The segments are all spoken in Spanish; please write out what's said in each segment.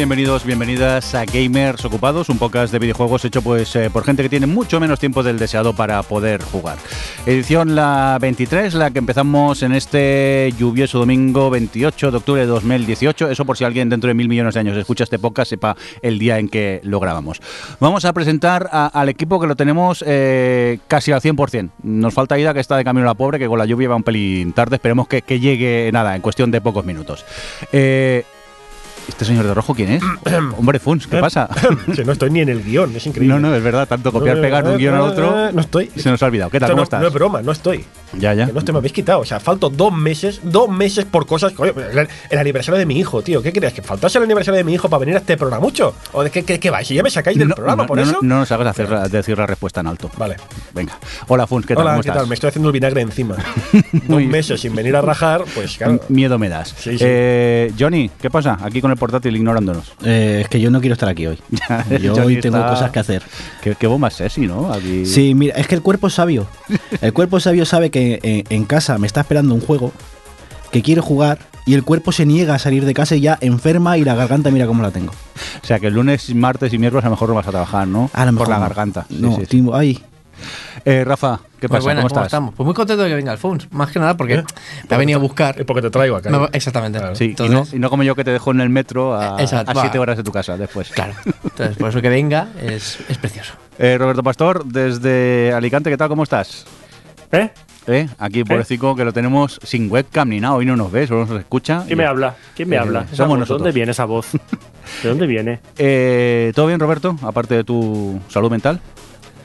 Bienvenidos, bienvenidas a Gamers Ocupados, un podcast de videojuegos hecho pues eh, por gente que tiene mucho menos tiempo del deseado para poder jugar. Edición la 23, la que empezamos en este lluvioso domingo 28 de octubre de 2018. Eso por si alguien dentro de mil millones de años escucha este podcast sepa el día en que lo grabamos. Vamos a presentar al equipo que lo tenemos eh, casi al 100%. Nos falta Ida que está de camino a la pobre, que con la lluvia va un pelín tarde. Esperemos que, que llegue nada en cuestión de pocos minutos. Eh, ¿Este señor de rojo quién es? Hombre, Funs, ¿qué pasa? Si no estoy ni en el guion, es increíble. No, no, es verdad, tanto copiar, pegar de un guion al otro. No estoy. Se nos ha olvidado. ¿Qué tal? Esto ¿Cómo no, estás? no es broma, no estoy. Ya, ya. Que no estoy, me habéis quitado. O sea, falto dos meses, dos meses por cosas. Coño, el, el aniversario de mi hijo, tío. ¿Qué creías? ¿Que faltase el aniversario de mi hijo para venir a este programa mucho? ¿O de qué, qué, qué vais? Si ya me sacáis del no, programa no, por no, eso. no nos hagas hacer decir la respuesta en alto. Vale. Venga. Hola, Funs, ¿qué tal? Hola, ¿Cómo ¿qué estás? tal? Me estoy haciendo el vinagre encima. dos meses sin venir a rajar, pues claro. Miedo me das. Sí, sí. Eh, Johnny, ¿qué pasa? Aquí con el portátil ignorándonos. Eh, es que yo no quiero estar aquí hoy. Yo Johnny hoy tengo está- cosas que hacer. Qué, qué bomba sexy, ¿no? Aquí. Sí, mira, es que el cuerpo es sabio. El cuerpo sabio sabe que en, en casa me está esperando un juego que quiere jugar y el cuerpo se niega a salir de casa y ya enferma y la garganta mira cómo la tengo. O sea, que el lunes, martes y miércoles a lo mejor no vas a trabajar, ¿no? A lo mejor Por la no. garganta. Sí, No, sí, sí. timo- ay, Eh, Rafa, ¿qué Muy pasa? buenas, ¿Cómo ¿cómo, estás? estamos? Pues muy contento de que venga Alphonse. Más que nada porque ¿Eh? me ha venido a buscar. Es porque te traigo acá. Exactamente. Sí, y, no, y no como yo que te dejo en el metro a, Exacto, a siete va. horas de tu casa después. Claro. Entonces, por eso que venga es, es precioso. Eh, Roberto Pastor, desde Alicante, ¿qué tal? ¿Cómo estás? ¿Eh? ¿Eh? Aquí, pobrecito, que lo tenemos sin webcam ni nada. Hoy no nos ve, solo nos escucha. ¿Quién Y- me habla? ¿Quién me habla? Esa somos voz, nosotros. ¿De dónde viene esa voz? ¿De dónde viene? Eh, ¿Todo bien, Roberto? Aparte de tu salud mental.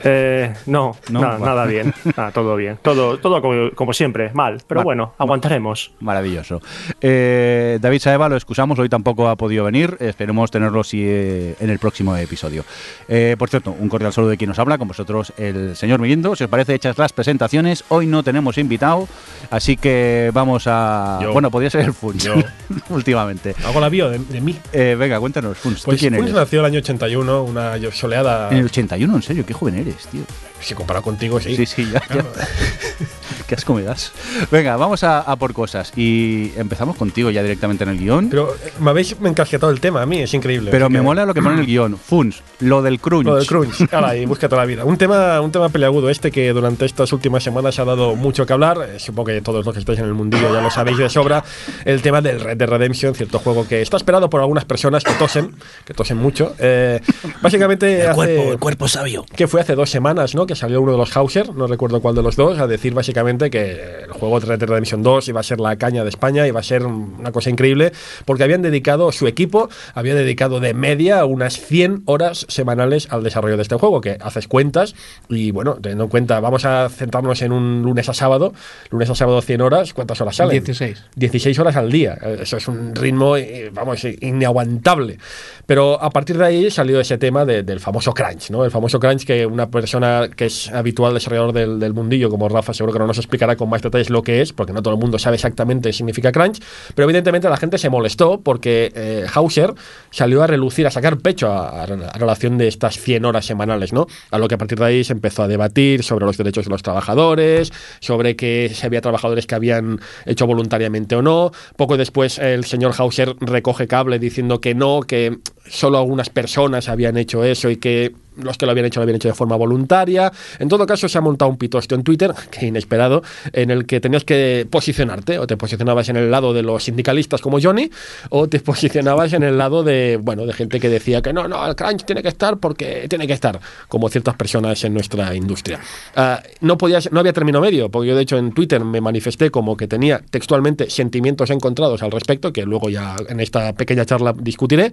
Eh, no, No, nada, bien. Ah, todo bien. Todo, todo como, como siempre, mal. Pero bueno, aguantaremos. Maravilloso. Eh, David Saeva lo excusamos, hoy tampoco ha podido venir. Esperemos tenerlo sí, eh, en el próximo episodio. Eh, por cierto, un cordial saludo de quien nos habla, con vosotros el señor Mirindo. Si os parece, hechas las presentaciones. Hoy no tenemos invitado, así que vamos a. Yo. Bueno, podría ser el Funs, Yo. últimamente. Hago la bio de, de mí. Eh, venga, cuéntanos, Funs. ¿tú Pues quién Funes eres? nació el año 81, una soleada. En el 81, en serio, qué joven eres, tío. Si comparado contigo, sí. Sí, sí, ya. ya. qué asco me das. Venga, vamos a, a por cosas. Y empezamos contigo ya directamente en el guion. Pero, Pero eh, me habéis encasquetado el tema a mí, es increíble. me Así que- mola lo que pone en el guion. Funs, lo del crunch. Lo del crunch, Hala, y busca toda la vida. Un tema, un tema peleagudo este que durante estas últimas semanas ha dado mucho que hablar. Eh, Supongo que todos los que estáis en el mundillo ya lo sabéis de sobra. El tema del Red Dead Redemption, cierto juego que está esperado por algunas personas que tosen, que tosen mucho. Eh, básicamente el hace, cuerpo, el cuerpo sabio. que fue hace dos semanas, ¿no? Que salió uno de los Hauser, no recuerdo cuál de los dos, a decir básicamente que el juego de Red Dead Redemption 2 iba a ser la caña de España, iba a ser una cosa increíble, porque habían dedicado, su equipo había dedicado de media unas 100 horas semanales al desarrollo de este juego, que haces cuentas y bueno, teniendo en cuenta, vamos a centrarnos en un lunes a sábado, lunes a sábado 100 horas, ¿cuántas horas salen? 16. 16 horas al día. Eso es un ritmo, eh, vamos, inaguantable. Pero a partir de ahí salió ese tema de- del famoso crunch, ¿no? El famoso crunch que una persona que es habitual desarrollador del, del mundillo, como Rafa, seguro que no nos explicará con más detalles lo que es, porque no todo el mundo sabe exactamente qué significa crunch. Pero evidentemente la gente se molestó porque eh, Hauser salió a relucir, a sacar pecho a, relación de estas 100 horas semanales, ¿no? A lo que a partir de ahí se empezó a debatir sobre los derechos de los trabajadores, sobre que si había trabajadores que habían hecho voluntariamente o no. Poco después el señor Hauser recoge cable diciendo que no, que solo algunas personas habían hecho eso y que los que lo habían hecho lo habían hecho de forma voluntaria. En todo caso, se ha montado un pitosto en Twitter, que inesperado, en el que tenías que posicionarte, o te posicionabas en el lado de los sindicalistas como Johnny, o te posicionabas en el lado de, bueno, de gente que decía que no, no, el crunch tiene que estar porque tiene que estar, como ciertas personas en nuestra industria. Ah, no, podías, no había término medio, porque yo de hecho en Twitter me manifesté como que tenía textualmente sentimientos encontrados al respecto, que luego ya en esta pequeña charla discutiré,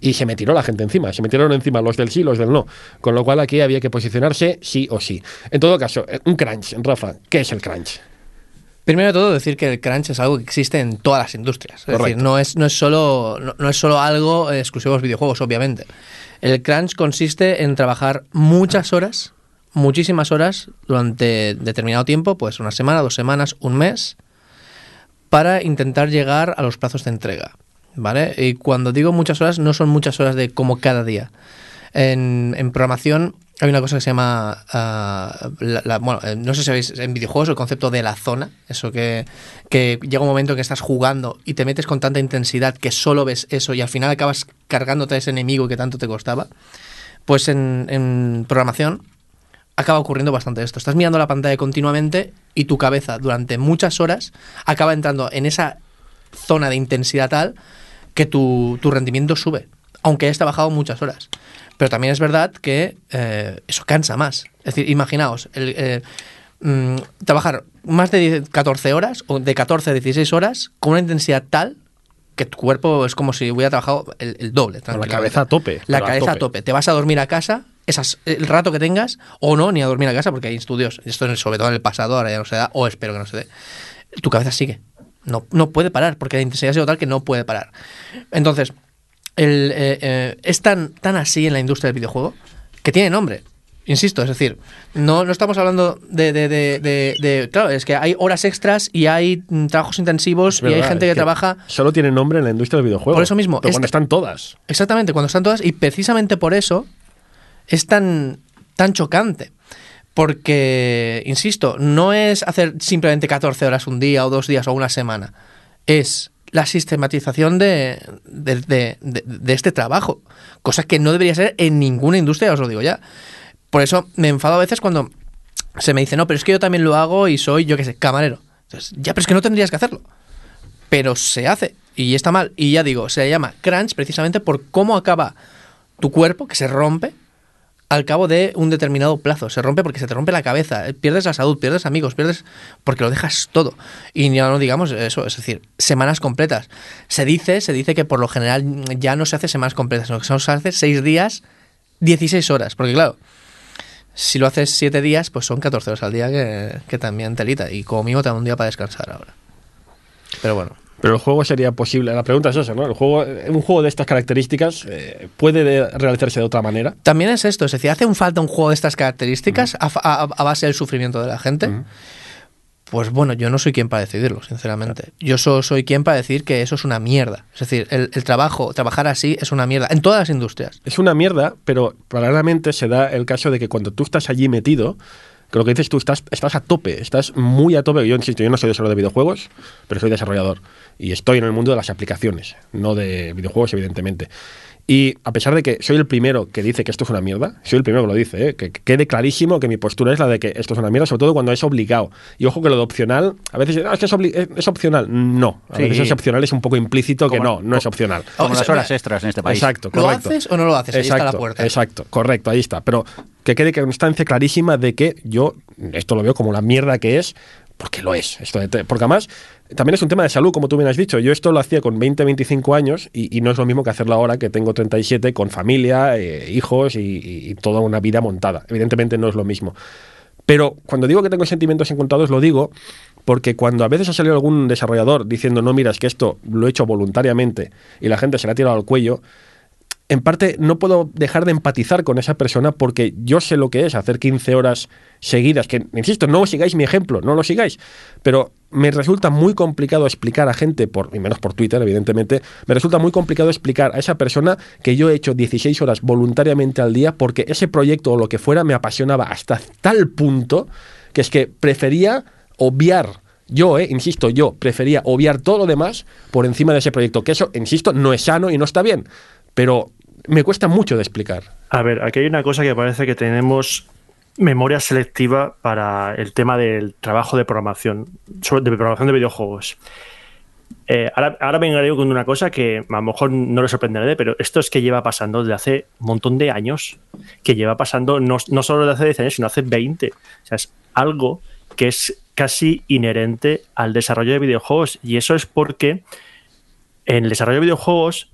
y se me tiró la gente encima, se me tiraron encima los del sí, los del no. Con lo cual aquí había que posicionarse sí o sí. En todo caso, eh, un crunch, Rafa, ¿qué es el crunch? Primero de todo, decir que el crunch es algo que existe en todas las industrias. Es decir, no es, no, es solo, no, no es solo algo exclusivo de los videojuegos, obviamente. El crunch consiste en trabajar muchas horas, muchísimas horas, durante determinado tiempo, pues una semana, dos semanas, un mes, para intentar llegar a los plazos de entrega. ¿Vale? Y cuando digo muchas horas, no son muchas horas de como cada día. En, programación hay una cosa que se llama, ah, la- bueno, eh, no sé si sabéis, en videojuegos el concepto de la zona, eso que, llega un momento en que estás jugando y te metes con tanta intensidad que solo ves eso y al final acabas cargándote a ese enemigo que tanto te costaba. Pues en, programación acaba ocurriendo bastante esto. Estás mirando la pantalla continuamente y tu cabeza durante muchas horas acaba entrando en esa zona de intensidad tal que tu, tu rendimiento sube, aunque hayas trabajado muchas horas. Pero también es verdad que eh, eso cansa más. Es decir, imaginaos, el, eh, mm, trabajar más de 10 14 horas o de 14 a 16 horas con una intensidad tal que tu cuerpo es como si hubiera trabajado el, el doble. Con la cabeza a tope. La cabeza a tope. Te vas a dormir a casa, esas, el rato que tengas, o no, ni a dormir a casa, porque hay estudios, esto es sobre todo en el pasado, ahora ya no se da, o espero que no se dé. Tu cabeza sigue. No, no puede parar, porque la intensidad ha sido tal que no puede parar. Entonces, el, eh, eh, es tan, tan así en la industria del videojuego que tiene nombre. Insisto, es decir, no, no estamos hablando de, de- de- de- Claro, es que hay horas extras y hay mm, trabajos intensivos Es y hay gente es que, trabaja Solo tiene nombre en la industria del videojuego. Por eso mismo, este- cuando están todas. Exactamente, cuando están todas, y precisamente por eso es tan, tan chocante. Porque, insisto, no es hacer simplemente 14 horas un día o dos días o una semana. Es la sistematización de, de, este trabajo. Cosa que no debería ser en ninguna industria, os lo digo ya. Por eso me enfado a veces cuando se me dice, no, pero es que yo también lo hago y soy, yo qué sé, camarero. Entonces, ya, pero es que no tendrías que hacerlo pero se hace y está mal. Y ya digo, se llama crunch precisamente por cómo acaba tu cuerpo, que se rompe al cabo de un determinado plazo. Se rompe porque se te rompe la cabeza, pierdes la salud, pierdes amigos, pierdes porque lo dejas todo. Y ya no digamos eso, es decir, semanas completas. Se dice, se dice que por lo general ya no se hace semanas completas, sino que se hace seis días, 16 horas, porque claro, si lo haces siete días, pues son 14 horas al día que, que también telita. Y como mínimo te da un día para descansar ahora. Pero bueno. Pero el juego sería posible. La pregunta es esa, ¿no? El juego, un juego de estas características eh, puede de- realizarse de otra manera. También es esto, es decir, hace un falta un juego de estas características a base del sufrimiento de la gente. Pues bueno, yo no soy quien para decidirlo, sinceramente. Yo so- soy quien para decir que eso es una mierda. Es decir, el, el trabajo, trabajar así es una mierda. En todas las industrias. Es una mierda, pero paralelamente se da el caso de que cuando tú estás allí metido, que lo que dices tú, estás, estás a tope, estás muy a tope. Yo insisto, yo no soy desarrollador de videojuegos, pero soy desarrollador. Y estoy en el mundo de las aplicaciones, no de videojuegos, evidentemente. Y a pesar de que soy el primero que dice que esto es una mierda, soy el primero que lo dice, ¿eh? que que quede clarísimo que mi postura es la de que esto es una mierda, sobre todo cuando es obligado. Y ojo que lo de opcional, a veces "Ah, es que es, obli- es- es opcional. No, a Sí. veces es opcional, es un poco implícito que no, no es opcional. Como las horas extras en este país. Exacto, ¿Lo correcto. haces o no lo haces? Ahí está la Exacto, puerta. Exacto, correcto, ahí está. Pero que quede constancia clarísima de que yo esto lo veo como la mierda que es, porque lo es. Esto de porque además también es un tema de salud, como tú bien has dicho. Yo esto lo hacía con 20, 25 años y, no es lo mismo que hacerlo ahora que tengo 37 con familia, eh, hijos y toda una vida montada. Evidentemente no es lo mismo. Pero cuando digo que tengo sentimientos encontrados, lo digo porque cuando a veces ha salido algún desarrollador diciendo, no, mira, es que esto lo he hecho voluntariamente y la gente se le ha tirado al cuello, en parte no puedo dejar de empatizar con esa persona porque yo sé lo que es hacer 15 horas seguidas, que insisto, no sigáis mi ejemplo, no lo sigáis, pero me resulta muy complicado explicar a gente, por, y menos por Twitter, evidentemente, me resulta muy complicado explicar a esa persona que yo he hecho 16 horas voluntariamente al día porque ese proyecto o lo que fuera me apasionaba hasta tal punto que es que prefería obviar yo, eh, insisto, yo prefería obviar todo lo demás por encima de ese proyecto. Que eso, insisto, no es sano y no está bien. Pero me cuesta mucho de explicar. A ver, aquí hay una cosa que parece que tenemos memoria selectiva para el tema del trabajo de programación, de programación de videojuegos. Eh, ahora, ahora con una cosa que a lo mejor no le sorprenderé, pero esto es que lleva pasando desde hace un montón de años, que lleva pasando no, no solo desde hace 10 años, sino hace 20. O sea, es algo que es casi inherente al desarrollo de videojuegos y eso es porque en el desarrollo de videojuegos,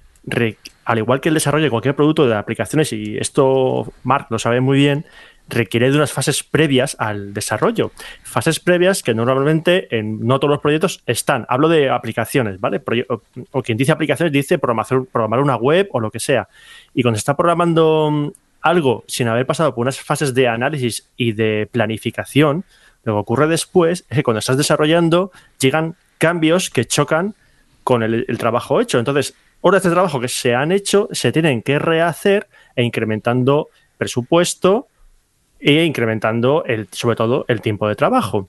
al igual que el desarrollo de cualquier producto de aplicaciones, y esto Mark lo sabe muy bien, requiere de unas fases previas al desarrollo. Fases previas que normalmente en no todos los proyectos están. Hablo de aplicaciones, ¿vale? O, o quien dice aplicaciones dice programar, una web o lo que sea. Y cuando se está programando mm, algo sin haber pasado por unas fases de análisis y de planificación, lo que ocurre después es que cuando estás desarrollando llegan cambios que chocan con el trabajo hecho. Entonces, horas de trabajo que se han hecho se tienen que rehacer e incrementando presupuesto e incrementando el, sobre todo el tiempo de trabajo.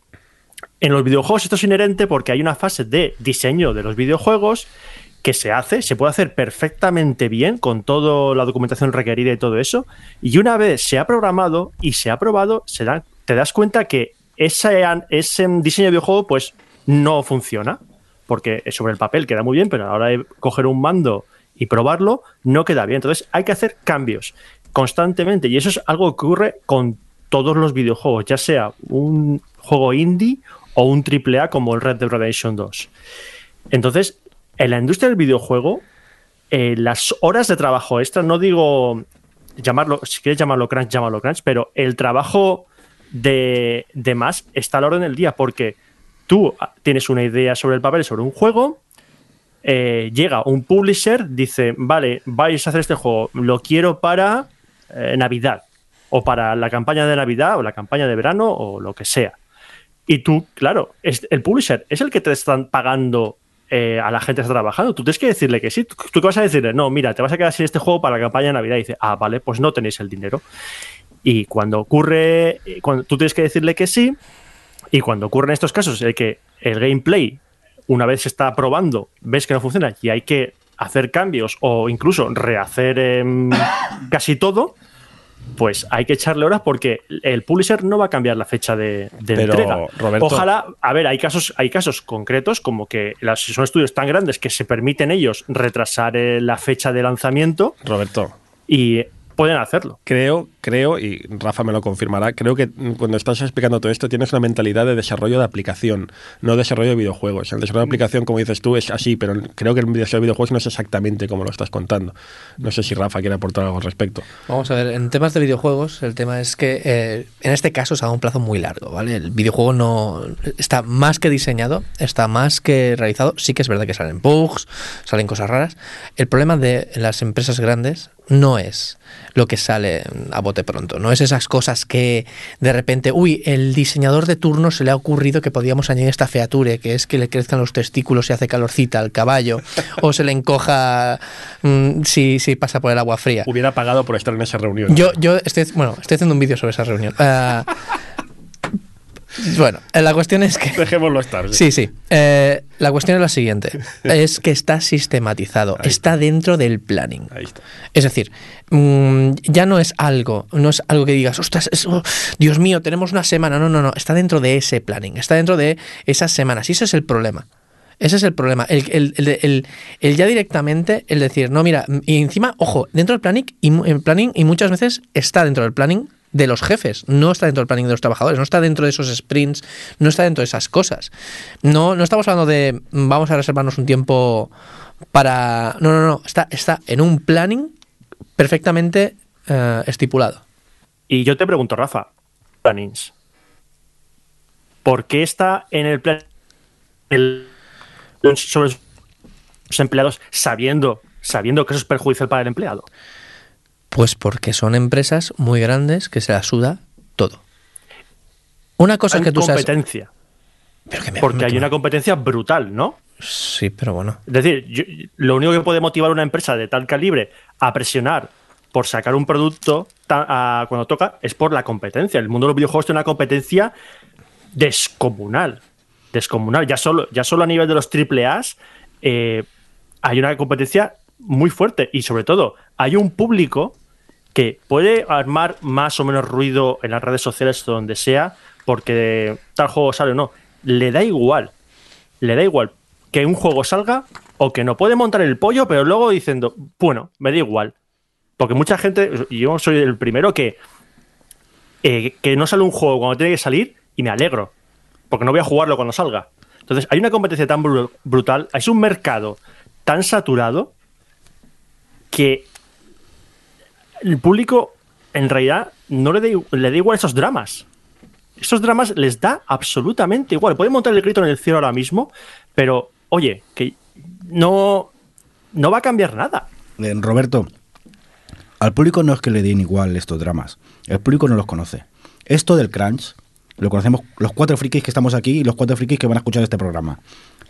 En los videojuegos esto es inherente porque hay una fase de diseño de los videojuegos que se hace, se puede hacer perfectamente bien con toda la documentación requerida y todo eso. Y una vez se ha programado y se ha probado, te das cuenta que ese, ese diseño de videojuego pues no funciona. Porque sobre el papel queda muy bien, pero a la hora de coger un mando y probarlo, no queda bien. Entonces hay que hacer cambios constantemente. Y eso es algo que ocurre con todos los videojuegos, ya sea un juego indie o un AAA como el Red Dead Redemption 2. Entonces, en la industria del videojuego, eh, las horas de trabajo extra, no digo llamarlo, si quieres llamarlo crunch, llámalo crunch, pero el trabajo de, de más está a la hora del día, porque tú tienes una idea sobre el papel, sobre un juego, eh, llega un publisher, dice, vale, vais a hacer este juego, lo quiero para eh, Navidad, o para la campaña de Navidad, o la campaña de verano, o lo que sea. Y tú, claro, el publisher es el que te están pagando eh, a la gente que está trabajando. Tú tienes que decirle que sí. ¿Tú, qué vas a decirle? No, mira, te vas a quedar sin este juego para la campaña de Navidad. Dice, ah, vale, pues no tenéis el dinero. Y cuando ocurre, cuando tú tienes que decirle que sí, y cuando ocurren estos casos, el que el gameplay, una vez se está probando, ves que no funciona y hay que hacer cambios o incluso rehacer em, casi todo, pues hay que echarle horas porque el publisher no va a cambiar la fecha de, entrega. Ojalá, a ver, hay casos, hay casos concretos como que las, son estudios tan grandes que se permiten ellos retrasar eh, la fecha de lanzamiento. Roberto. Y pueden hacerlo. Creo, creo, y Rafa me lo confirmará, creo que cuando estás explicando todo esto tienes una mentalidad de desarrollo de aplicación, no desarrollo de videojuegos. El desarrollo de aplicación, como dices tú, es así, pero creo que el desarrollo de videojuegos no es exactamente como lo estás contando. No sé si Rafa quiere aportar algo al respecto. Vamos a ver, en temas de videojuegos, el tema es que eh, en este caso se ha un plazo muy largo, ¿vale? El videojuego no está más que diseñado, está más que realizado. Sí que es verdad que salen bugs, salen cosas raras. El problema de las empresas grandes no es lo que sale a bote pronto. No es esas cosas que de repente, uy, el diseñador de turno se le ha ocurrido que podíamos añadir esta feature, que es que le crezcan los testículos y hace calorcita al caballo, o se le encoja mm, si, si, pasa por el agua fría. Hubiera pagado por estar en esa reunión. Yo, yo estoy, bueno, estoy haciendo un vídeo sobre esa reunión. Uh, bueno, eh, la cuestión es que... Dejémoslo estar. Sí, sí. Eh, la cuestión es la siguiente. es que está sistematizado, está. dentro del planning. Ahí está. Es decir, mm, ya no es algo, no es algo que digas, ostras, oh, Dios mío, tenemos una semana. No, no, no, está dentro de ese planning, está dentro de esas semanas. Y ese es el problema. Ese es el problema. El, el, ya directamente, el decir, no, mira, y encima, ojo, dentro del planning y, planning y muchas veces está dentro del planning de los jefes, no está dentro del planning de los trabajadores, no está dentro de esos sprints, no está dentro de esas cosas. No, no estamos hablando de vamos a reservarnos un tiempo para. No, no, no. Está, está en un planning perfectamente eh, estipulado. Y yo te pregunto, Rafa, plannings. ¿Por qué está en el plan sobre los empleados sabiendo, sabiendo que eso es perjudicial para el empleado? Pues porque son empresas muy grandes que se la suda todo. Una cosa que tú competencia. porque hay una competencia brutal, ¿no? Sí, pero bueno. Es decir, lo único que puede motivar a una empresa de tal calibre a presionar por sacar un producto cuando toca es por la competencia. El mundo de los videojuegos tiene una competencia descomunal. Descomunal. Ya solo, ya solo a nivel de los AAA eh, hay una competencia muy fuerte y sobre todo hay un público que puede armar más o menos ruido en las redes sociales o donde sea, porque tal juego sale o no. Le da igual. Le da igual que un juego salga o que no. Puede montar el pollo, pero luego diciendo, bueno, me da igual. Porque mucha gente, yo soy el primero que, eh, que no sale un juego cuando tiene que salir y me alegro. Porque no voy a jugarlo cuando salga. Entonces, hay una competencia tan brutal, es un mercado tan saturado que el público en realidad no le da, igual esos dramas. Esos dramas les da absolutamente igual. Pueden montar el grito en el cielo ahora mismo, pero oye, que no, no va a cambiar nada. Eh, Roberto, al público no es que le den igual estos dramas. El público no los conoce. Esto del crunch lo conocemos los cuatro frikis que estamos aquí y los cuatro frikis que van a escuchar este programa.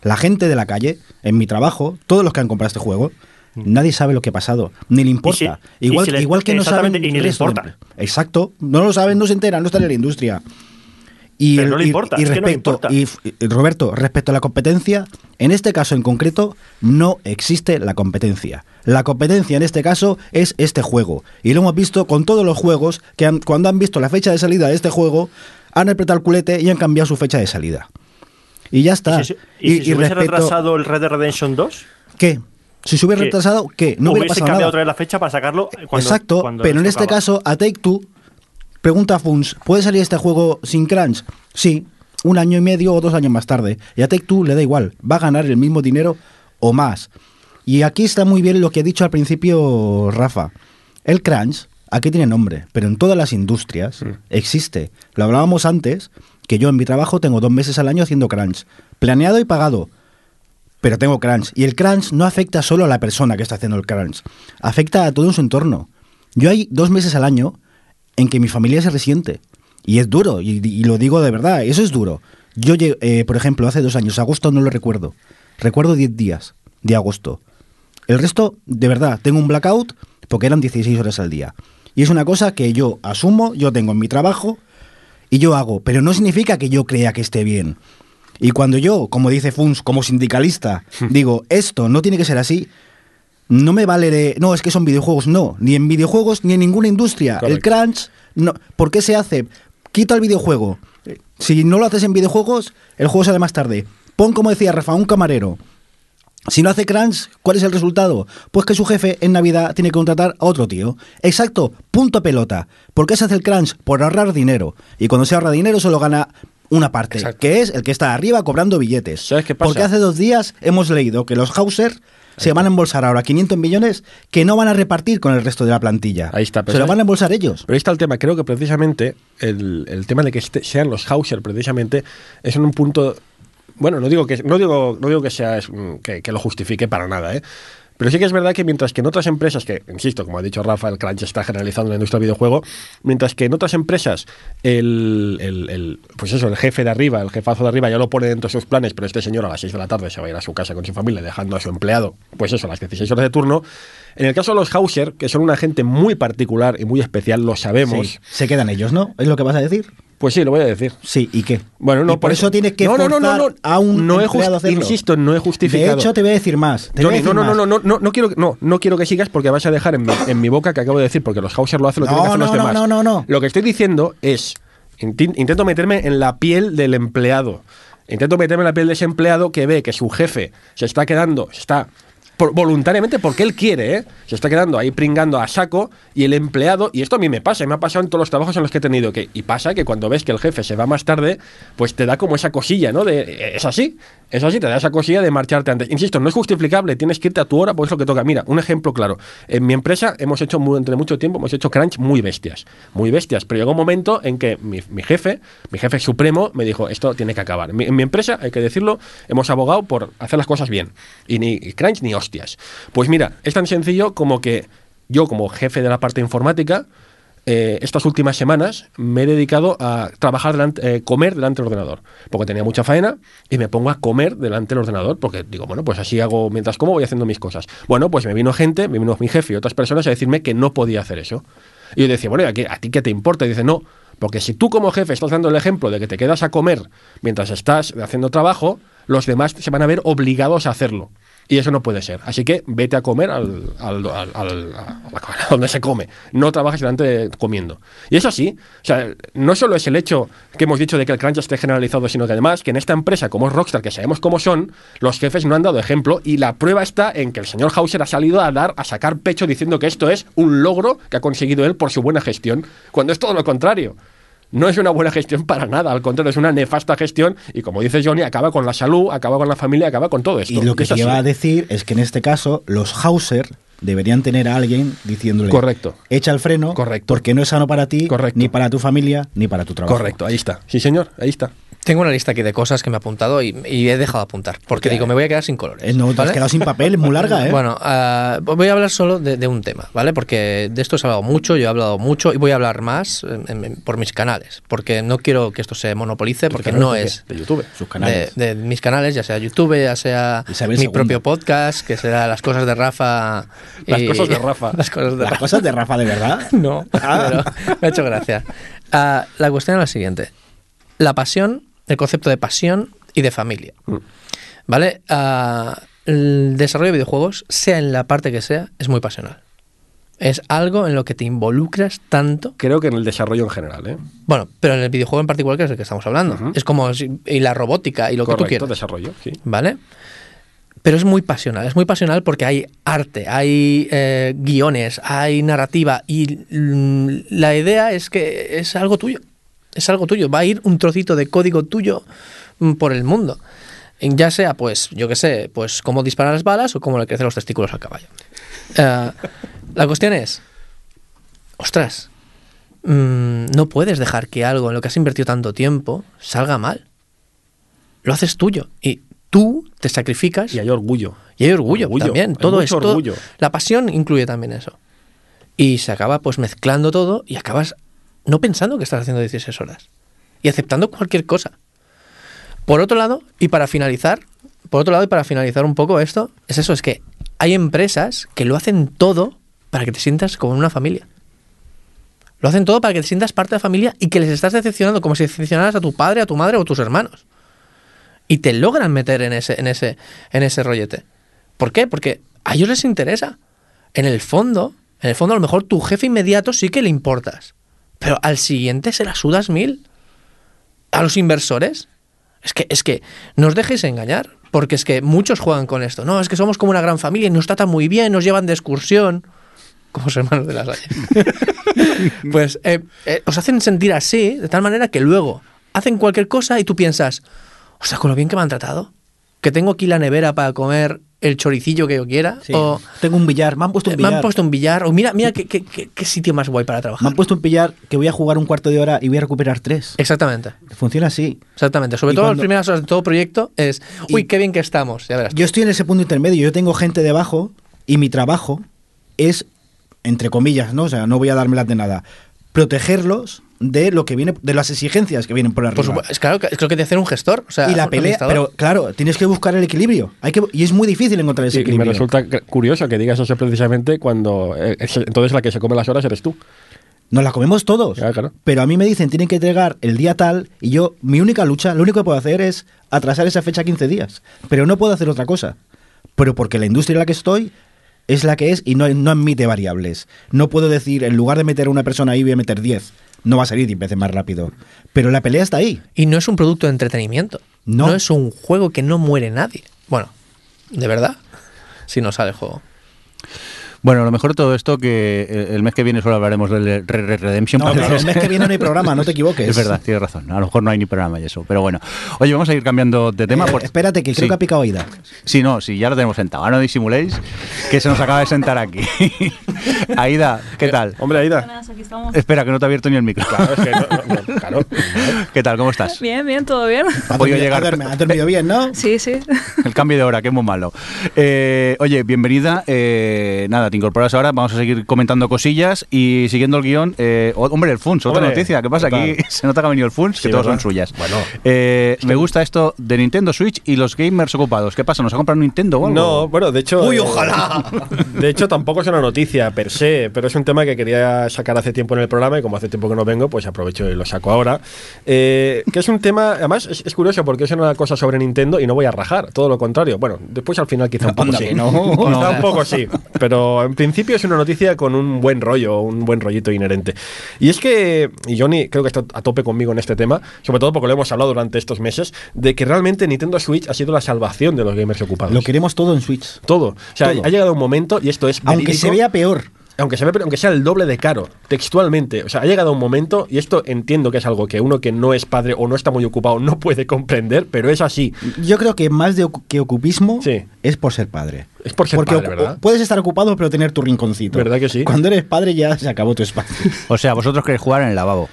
La gente de la calle, en mi trabajo, todos los que han comprado este juego, Nadie sabe lo que ha pasado, ni le importa. igual, si igual que no saben y ni el le resto de importa. Exacto, no lo saben, no se enteran, no están en la industria. Y, Pero no le importa, y es que no le respecto, importa. y, Roberto, respecto a la competencia, en este caso en concreto no existe la competencia. La competencia en este caso es este juego. Y lo hemos visto con todos los juegos que han- cuando han visto la fecha de salida de este juego, han apretado el culete y han cambiado su fecha de salida. Y ya está. ¿Y si, y si se hubiese respecto- retrasado el Red Dead Redemption 2? ¿Qué? Si se hubiera retrasado, ¿qué? No hubiera hubiese pasado cambiado nada. otra vez la fecha para sacarlo cuando, Exacto, cuando pero en este caso, a Take Two, pregunta a Funs, ¿puede salir este juego sin crunch? Sí, un año y medio o dos años más tarde. Y a Take Two le da igual, va a ganar el mismo dinero o más. Y aquí está muy bien lo que ha dicho al principio Rafa. El crunch, aquí tiene nombre, pero en todas las industrias existe. Lo hablábamos antes, que yo en mi trabajo tengo dos meses al año haciendo crunch. Planeado y pagado pero tengo crunch. Y el crunch no afecta solo a la persona que está haciendo el crunch, afecta a todo su entorno. Yo hay dos meses al año en que mi familia se resiente. Y es duro, y, lo digo de verdad, eso es duro. Yo, eh, por ejemplo, hace dos años, agosto no lo recuerdo. Recuerdo 10 días de agosto. El resto, de verdad, tengo un blackout porque eran 16 horas al día. Y es una cosa que yo asumo, yo tengo en mi trabajo y yo hago, pero no significa que yo crea que esté bien. Y cuando yo, como dice Funs, como sindicalista, digo, esto no tiene que ser así, no me vale de, no, es que son videojuegos, no, ni en videojuegos ni en ninguna industria. El crunch, no, ¿por qué se hace? Quita el videojuego. Si no lo haces en videojuegos, el juego sale más tarde. Pon, como decía Rafa, un camarero. Si no hace crunch, ¿cuál es el resultado? Pues que su jefe en Navidad tiene que contratar a otro tío. Exacto, punto pelota. ¿Por qué se hace el crunch? Por ahorrar dinero. Y cuando se ahorra dinero solo gana una parte, Exacto. que es el que está arriba cobrando billetes. ¿Sabes qué pasa? Porque hace dos días hemos leído que los Hauser se van a embolsar ahora 500 millones que no van a repartir con el resto de la plantilla. Ahí está, pero Se lo van a embolsar ellos. Pero ahí está el tema. Creo que precisamente el, el tema de que este- sean los Hauser, precisamente, es en un punto. Bueno, no digo que no digo, no digo que sea que, que lo justifique para nada, ¿eh? Pero sí que es verdad que mientras que en otras empresas, que insisto, como ha dicho Rafa, el crunch está generalizado en la industria del videojuego, mientras que en otras empresas el, el- pues eso, el jefe de arriba, el jefazo de arriba ya lo pone dentro de sus planes, pero este señor a las 6 de la tarde se va a ir a su casa con su familia dejando a su empleado, pues eso, a las 16 horas de turno. En el caso de los Hauser, que son una gente muy particular y muy especial, lo sabemos. Se quedan ellos, ¿no? ¿Es lo que vas a decir? Pues sí, lo voy a decir. Sí, ¿y qué? Bueno, no, por eso tienes que no, no, no, no, no, a un no he empleado a hacerlo. Insisto, no he justificado. De hecho, te voy a decir más. te voy a Tony, no, decir no, no, más. no, no, no, no quiero, que- no, no quiero que sigas porque vas a dejar en mi, en mi boca que acabo de decir, porque los Hauser lo hacen, lo tienen que hacer los no, no, demás. no, no, no. Lo que estoy diciendo es, intento meterme en la piel del empleado. Intento meterme en la piel de ese empleado que ve que su jefe se está quedando, se está por- voluntariamente porque él quiere, ¿eh? se está quedando ahí pringando a saco y el empleado, y esto a mí me pasa, y me ha pasado en todos los trabajos en los que he tenido, que, y pasa que cuando ves que el jefe se va más tarde, pues te da como esa cosilla, ¿no? De, "Eh, es así, es así, te da esa cosilla de marcharte antes. Insisto, no es justificable, tienes que irte a tu hora, pues es lo que toca. Mira, un ejemplo claro, en mi empresa hemos hecho entre mucho tiempo, hemos hecho crunch muy bestias, muy bestias, pero llegó un momento en que mi, mi jefe, mi jefe supremo, me dijo, esto tiene que acabar. En mi empresa, hay que decirlo, hemos abogado por hacer las cosas bien, y ni crunch ni hostias. Pues mira, es tan sencillo como que yo como jefe de la parte informática, eh, estas últimas semanas me he dedicado a trabajar eh, comer delante del ordenador, porque tenía mucha faena y me pongo a comer delante del ordenador, porque digo, bueno, pues así hago, mientras como voy haciendo mis cosas. Bueno, pues me vino gente, me vino mi jefe y otras personas a decirme que no podía hacer eso. Y yo decía, bueno, ¿y a, a ti qué te importa? Y dice, no, porque si tú como jefe estás dando el ejemplo de que te quedas a comer mientras estás haciendo trabajo, los demás se van a ver obligados a hacerlo. Y eso no puede ser. Así que vete a comer al, al- al- donde se come. No trabajes delante de- comiendo. Y es así. O sea, no solo es el hecho que hemos dicho de que el crunch esté generalizado, sino que además que en esta empresa, como es Rockstar, que sabemos cómo son, los jefes no han dado ejemplo y la prueba está en que el señor Hauser ha salido a dar, a sacar pecho diciendo que esto es un logro que ha conseguido él por su buena gestión, cuando es todo lo contrario. No es una buena gestión para nada, al contrario, es una nefasta gestión y como dice Johnny, acaba con la salud, acaba con la familia, acaba con todo esto. Y lo que así. iba a decir es que en este caso los Hauser deberían tener a alguien diciéndole Correcto. echa el freno Correcto. porque no es sano para ti Correcto. ni para tu familia ni para tu trabajo Correcto, ahí está. Sí, señor, ahí está. Tengo una lista aquí de cosas que me he apuntado y, y he dejado de apuntar. Porque digo, me voy a quedar sin colores. Eh, no, te has quedado sin papel, es muy larga, ¿eh? Bueno, ah, voy a hablar solo de, de un tema, ¿vale? Porque de esto he hablado mucho, yo he hablado mucho y voy a hablar más en- en- por mis canales. Porque no quiero que esto se monopolice, porque no es De YouTube. Sus canales. de mis canales, ya sea YouTube, ya sea Isabel mi propio podcast, que será Las Cosas de Rafa. Las cosas de Rafa. Las cosas de Las Rafa. cosas de Rafa, de verdad. No, Ah. pero me ha hecho gracia. Ah, la cuestión es la siguiente. La pasión, el concepto de pasión y de familia. Mm. ¿Vale? Ah, el desarrollo de videojuegos, sea en la parte que sea, es muy pasional. Es algo en lo que te involucras tanto. Creo que en el desarrollo en general, ¿eh? Bueno, pero en el videojuego en particular, que es el que estamos hablando. Es como. Y la robótica y lo que tú quieras. desarrollo, sí. ¿Vale? Pero es muy pasional, es muy pasional porque hay arte, hay eh, guiones, hay narrativa y mm, la idea es que es algo tuyo, es algo tuyo, va a ir un trocito de código tuyo mm, por el mundo. Ya sea, pues, yo qué sé, pues cómo disparar las balas o cómo le crecen los testículos al caballo. Eh, la cuestión es, ostras, mm, no puedes dejar que algo en lo que has invertido tanto tiempo salga mal lo haces tuyo y tú te sacrificas Y hay orgullo. y hay orgullo, Orgullo, también. hay Todo esto, orgullo. la pasión incluye también eso. Y se acaba pues mezclando todo y acabas no pensando que estás haciendo 16 horas y aceptando cualquier cosa. Por otro lado, y para finalizar, por otro lado y para finalizar un poco esto, es eso, es que hay empresas que lo hacen todo para que te sientas como una familia. Lo hacen todo para que te sientas parte de la familia y que les estás decepcionando como si decepcionaras a tu padre, a tu madre o a tus hermanos y te logran meter en ese, en ese, en ese rollete. ¿Por qué? Porque a ellos les interesa. En el fondo, en el fondo a lo mejor tu jefe inmediato sí que le importas. Pero al siguiente se la sudas mil. A los inversores. Es que, es que no os dejéis engañar. Porque es que muchos juegan con esto. No, es que somos como una gran familia y nos tratan muy bien, nos llevan de excursión. Como los hermanos de la Salle. pues eh, eh, os hacen sentir así, de tal manera que luego hacen cualquier cosa y tú piensas, o sea, con lo bien que me han tratado, que tengo aquí la nevera para comer el choricillo que yo quiera, Sí. o Tengo un billar, me han puesto un Oh. me billar. han puesto un billar, o mira, mira qué, qué- qué- qué sitio más guay para Me trabajar. han puesto un billar que voy a jugar un cuarto de hora y voy a recuperar tres. Exactamente, Funciona así. exactamente. Sobre Y todo cuando- las primeras horas de todo proyecto es, uy, Y- qué bien que estamos, ya verás. Yo estoy en ese punto intermedio, yo tengo gente debajo y mi trabajo es, entre comillas, ¿no? O sea, no voy a dármelas de nada, protegerlos de lo que viene, de las exigencias que vienen por arriba. Por supuesto, es claro que es lo que te hace un gestor. O sea, y la pelea, pero claro, tienes que buscar el equilibrio. Hay que, y es muy difícil encontrar ese Y, y me equilibrio. resulta curioso que digas eso precisamente cuando eh, es- entonces la que se come las horas eres tú. Nos la comemos todos. Ya, claro. Pero a mí me dicen, tienen que entregar el día tal, y yo, mi única lucha, lo único que puedo hacer es atrasar esa fecha 15 días. Pero no puedo hacer otra cosa. Pero porque la industria en la que estoy es la que es y no, no admite variables. No puedo decir, en lugar de meter a una persona ahí, voy a meter 10. No va a salir 10 veces más rápido. Pero la pelea está ahí. Y no es un producto de entretenimiento. No. No. es un juego que no muere nadie. Bueno, de verdad, si no sale el juego. Bueno, lo mejor de todo esto que eh, el mes que viene solo hablaremos del Red Red Redemption. No, el es- mes que viene no hay programa, no te equivoques. Es verdad, tienes razón. A lo mejor no hay ni programa y eso. Pero bueno. Oye, vamos a ir cambiando de tema. Eh, por- espérate, que creo Sí. que ha picado Aida. Sí, no, sí, ya lo tenemos sentado. Ahora no disimuléis que se nos acaba de sentar aquí. Aida, ¿qué tal? Hombre, Aida. Buenas. Espera, que no te ha abierto ni el micro. Claro, es que no- no- no, claro. ¿Qué tal? ¿Cómo estás? Bien, bien, todo bien. Ha podido dormido- llegar ha dormi- ha dormido bien, ¿no? Sí, sí. el cambio de hora, que es muy malo. Eh, oye, bienvenida. Eh, nada, te incorporas ahora. Vamos a seguir comentando cosillas y siguiendo el guion. eh, hombre, el FUNS, otra Hombre, noticia. ¿Qué pasa? total. Aquí se nota que ha venido el FUNS, que ¿verdad? son suyas. Bueno. Eh, me gusta esto de Nintendo Switch y los gamers ocupados. ¿Qué pasa? ¿Nos ha comprado un Nintendo o algo? No, bueno, de hecho. Uy, ojalá. De hecho, tampoco es una noticia per se, pero es un tema que quería sacar hace tiempo en el programa y como hace tiempo que no vengo, pues aprovecho y lo saco ahora. Eh, que es un tema, además es, es curioso porque es una cosa sobre Nintendo y no voy a rajar, todo lo contrario. Bueno, después al final quizá un poco Anda sí. que no. Quizá un poco sí, pero en principio es una noticia con un buen rollo, un buen rollito inherente. Y es que, y Johnny creo que está a tope conmigo en este tema, sobre todo porque lo hemos hablado durante estos meses, de que realmente Nintendo Switch ha sido la salvación de los gamers ocupados. Lo queremos todo en Switch. Todo. O sea, Todo. ha llegado un momento, y esto es. Aunque verídico, se vea peor. Aunque, se vea, aunque sea el doble de caro, textualmente. O sea, ha llegado un momento, y esto entiendo que es algo que uno que no es padre o no está muy ocupado no puede comprender, pero es así. Yo creo que más de que ocupismo Sí. es por ser padre. Es por ser Porque padre, ¿verdad? puedes estar ocupado pero tener tu rinconcito. ¿Verdad que sí? Cuando eres padre ya se acabó tu espacio. O sea, vosotros queréis jugar en el lavabo.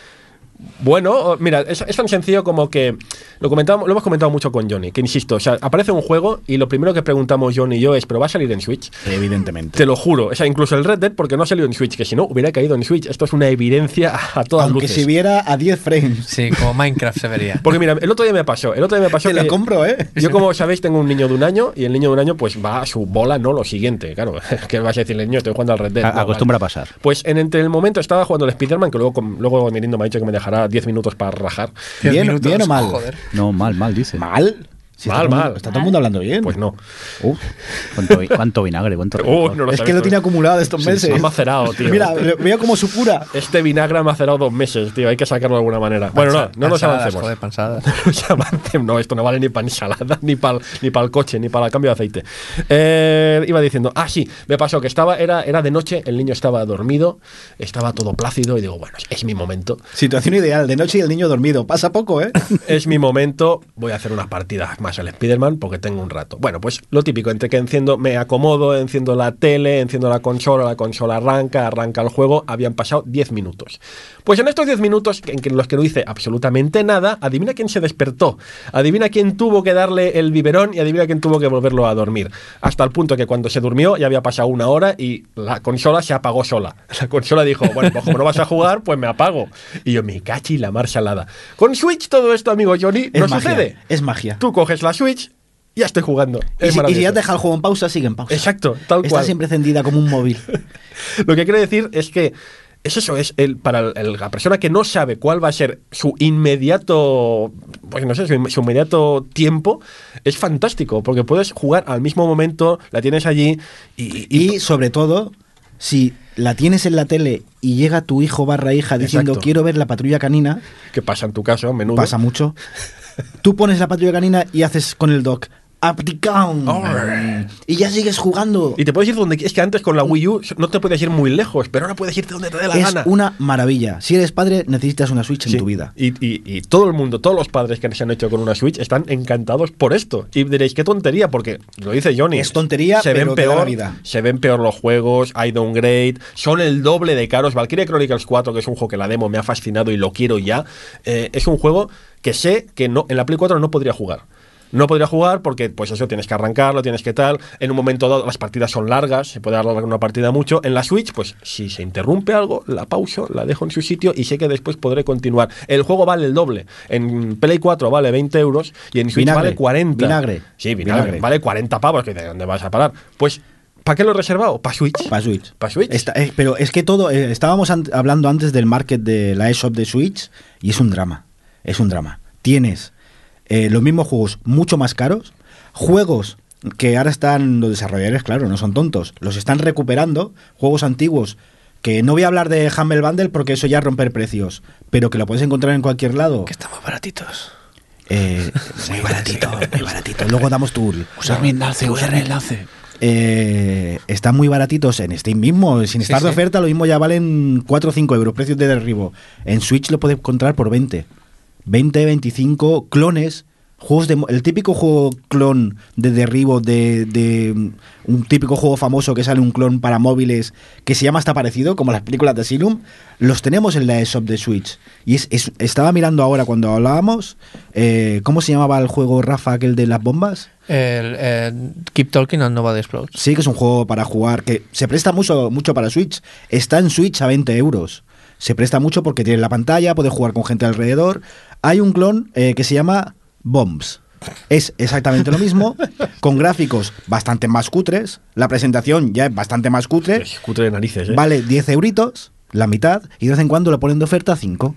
Bueno, mira, es, es tan sencillo como que lo comentamos, lo hemos comentado mucho con Johnny, que insisto, o sea, aparece un juego y lo primero que preguntamos Johnny y yo es, ¿pero va a salir en Switch? Evidentemente. Te lo juro, o sea, incluso el Red Dead porque no ha salido en Switch, que si no hubiera caído en Switch. Esto es una evidencia a todas Aunque luces. si viera a 10 frames. Sí, como Minecraft se vería. Porque mira, el otro día me pasó, el otro día me pasó Te que lo compro, ¿eh? yo como sabéis tengo un niño de un año y el niño de un año pues va a su bola, no lo siguiente, claro. ¿Qué vas a decirle, niño? Estoy jugando al Red Dead. A- No, acostumbra vale. a pasar. Pues en entre el momento estaba jugando el Spider-Man, que luego, luego Mirindo me ha dicho que me dejará 10 minutos para rajar. Bien, minutos, bien o mal. joder. No, mal, mal, dice. ¿Mal? Si Mal, está todo el mundo- mal. Está todo el mundo hablando bien. Pues no. Uf, ¿Cuánto, vi- cuánto vinagre? ¿Cuánto Uy, rencor? no lo es que lo tiene acumulado estos Sí, meses. sí, ha macerado, tío. Mira, ve- veo como su pura. Este vinagre ha macerado dos meses, tío. Hay que sacarlo de alguna manera. Bueno, no, no nos avancemos. Joder. No nos avancemos. No, esto no vale ni para ensalada, ni para ni el coche, ni para el cambio de aceite. Eh, iba diciendo, ah, sí, me pasó que estaba, era, era de noche, el niño estaba dormido, estaba todo plácido y digo, bueno, es mi momento. Situación ideal, de noche y el niño dormido. Pasa poco, ¿eh? Es mi momento, voy a hacer unas partidas más al Spider-Man porque tengo un rato. Bueno, pues lo típico, entre que enciendo, me acomodo, enciendo la tele, enciendo la consola, la consola arranca, arranca el juego, habían pasado 10 minutos. Pues en estos 10 minutos, en los que no hice absolutamente nada, adivina quién se despertó, adivina quién tuvo que darle el biberón y adivina quién tuvo que volverlo a dormir. Hasta el punto que cuando se durmió ya había pasado una hora y la consola se apagó sola. La consola dijo, bueno, pues como no vas a jugar, pues me apago. Y yo, me cachi la marchalada. Con Switch todo esto, amigo Johnny, Es no magia. sucede. Es magia. Tú coges la Switch, ya estoy jugando. Y Es si, y si ya deja el juego en pausa, sigue en pausa. Exacto, tal Está cual. siempre encendida como un móvil. Lo que quiere decir es que es eso, es el, para el- la persona que no sabe cuál va a ser su inmediato, pues no sé, su, su inmediato tiempo, es fantástico, porque puedes jugar al mismo momento, la tienes allí y... y- Y sobre todo, si la tienes en la tele y llega tu hijo barra hija diciendo Exacto. quiero ver la patrulla canina, ¿Qué pasa en tu caso? A menudo. pasa mucho. Tú pones la patrulla canina y haces con el dock Uptown y ya sigues jugando. Y te puedes ir donde Es que antes con la Wii U no te puedes ir muy lejos, pero ahora puedes irte donde te dé la Es gana. una maravilla. Si eres padre, necesitas una Switch en tu vida. Y, y- y todo el mundo, todos los padres que se han hecho con una Switch están encantados por esto. Y diréis, qué tontería, porque lo dice Johnny. Es tontería, se ven pero la peor, vida. Se ven peor los juegos, hay downgrade, son el doble de caros. Valkyria Chronicles 4, que es un juego que la demo me ha fascinado y lo quiero ya, eh, es un juego que sé que no, en la Play 4 no podría jugar. No podría jugar porque, pues eso, tienes que arrancarlo, tienes que tal. En un momento dado, las partidas son largas, se puede alargar una partida mucho. En la Switch, pues si se interrumpe algo, la pauso, la dejo en su sitio y sé que después podré continuar. El juego vale el doble. En Play 4 vale 20 euros y en Switch Vinagre, vale 40. vinagre, Sí, vinagre. vinagre. Vale 40 pavos, que de dónde vas a parar. Pues, ¿para qué lo he reservado? ¿Para Switch? Para Switch. ¿Para Switch? Está- eh, pero es que todo. eh, estábamos an- hablando antes del market de la eShop de Switch y es un drama. Es un drama. Tienes eh, los mismos juegos mucho más caros, juegos que ahora están los desarrolladores, claro, no son tontos, los están recuperando, juegos antiguos que no voy a hablar de Humble Bundle porque eso ya es romper precios, pero que lo puedes encontrar en cualquier lado. Que están muy baratitos. Eh, muy baratito, muy baratito. Luego damos tu Usar mi enlace, usar mi enlace. eh, están muy baratitos en Steam mismo. Sin estar de sí. oferta, lo mismo ya valen 4 o 5 euros, precios de derribo. En Switch lo puedes encontrar por 20. 20, 25 clones. Juegos de, el típico juego clon de derribo de, de mm, un típico juego famoso que sale un clon para móviles que se llama hasta parecido, como las películas de Asylum, los tenemos en la eShop de Switch. Y es, es- estaba mirando ahora cuando hablábamos, eh, ¿cómo se llamaba el juego Rafa, aquel de las bombas? El, eh, Keep Talking and Nobody Explodes. Sí, que es un juego para jugar que se presta mucho, mucho para Switch. Está en Switch a 20 euros. Se presta mucho porque tiene la pantalla, puede jugar con gente alrededor. Hay un clon eh, que se llama Bombs. Es exactamente lo mismo, con gráficos bastante más cutres. La presentación ya es bastante más cutre. Es cutre de narices, ¿eh? Vale 10 euritos, la mitad, y de vez en cuando lo ponen de oferta a 5.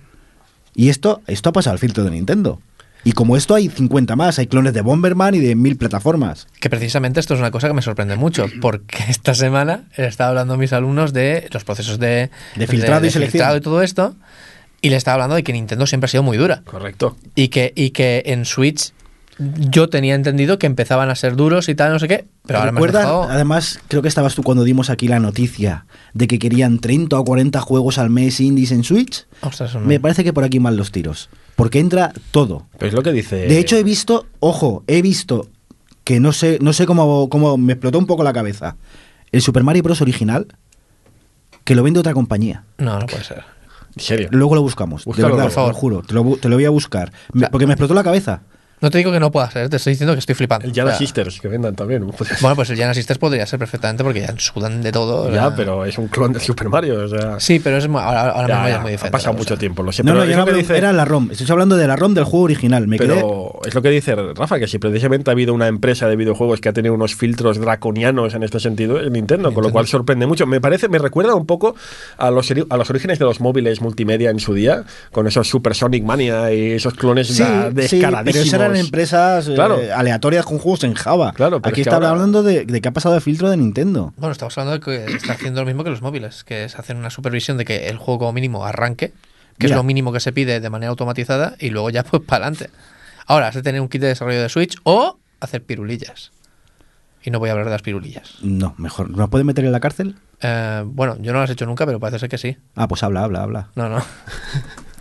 Y esto, esto ha pasado al filtro de Nintendo. Y como esto hay 50 más, hay clones de Bomberman y de mil plataformas. Que precisamente esto es una cosa que me sorprende mucho, porque esta semana he estado hablando a mis alumnos de los procesos de, De filtrado y selección. filtrado y todo esto, y le estaba hablando de que Nintendo siempre ha sido muy dura. Correcto. Y que, y que en Switch yo tenía entendido que empezaban a ser duros y tal, no sé qué, pero ahora me dejado- Además, creo que estabas tú cuando dimos aquí la noticia de que querían 30 o 40 juegos al mes indies en Switch. Ostras, no. Me parece que por aquí mal los tiros. Porque entra todo. Pero es lo que dice. De hecho, he visto, ojo, he visto que no sé, no sé cómo, cómo me explotó un poco la cabeza. El Super Mario Bros. original, que lo vende otra compañía. No, no puede ser. ¿En serio? Luego lo buscamos. Búscalo, de verdad, por te favor. lo juro. Te lo, te lo voy a buscar. Me- sea- porque me explotó la cabeza. No te digo que no pueda ser, te estoy diciendo que estoy flipando. El Jana O sea, Sisters, que vendan también. Bueno, pues el Jana Sisters podría ser perfectamente porque ya sudan de todo. ya, pero es un clon de Super Mario. O sea, Sí, pero es, ahora, ahora ya, mismo ya es muy ha diferente. pasado la mucho tiempo, lo sé. No, pero no, es yo lo no que hablo- dice- era la ROM. Estoy hablando de la ROM del juego original. Me quedé. Pero es lo que dice Rafa, que si precisamente ha habido una empresa de videojuegos que ha tenido unos filtros draconianos en este sentido, es Nintendo, con lo cual sorprende mucho. Me parece, me recuerda un poco a los, a los orígenes de los móviles multimedia en su día, con esos Super Sonic Mania y esos clones Sí, sí, descaradísimos. esas eran empresas eh, aleatorias con juegos en Java. Claro, pero Aquí es que está ahora- hablando de, de que ha pasado el filtro de Nintendo. Bueno, estamos hablando de que está haciendo lo mismo que los móviles, que es hacer una supervisión de que el juego como mínimo arranque, que es lo mínimo que se pide de manera automatizada, y luego ya pues para adelante. Ahora, has de tener un kit de desarrollo de Switch o hacer pirulillas. Y no voy a hablar de las pirulillas. No, mejor. ¿Nos pueden meter en la cárcel? Eh, bueno, yo no las he hecho nunca, pero parece ser que sí. Ah, pues habla, habla, habla. No, no.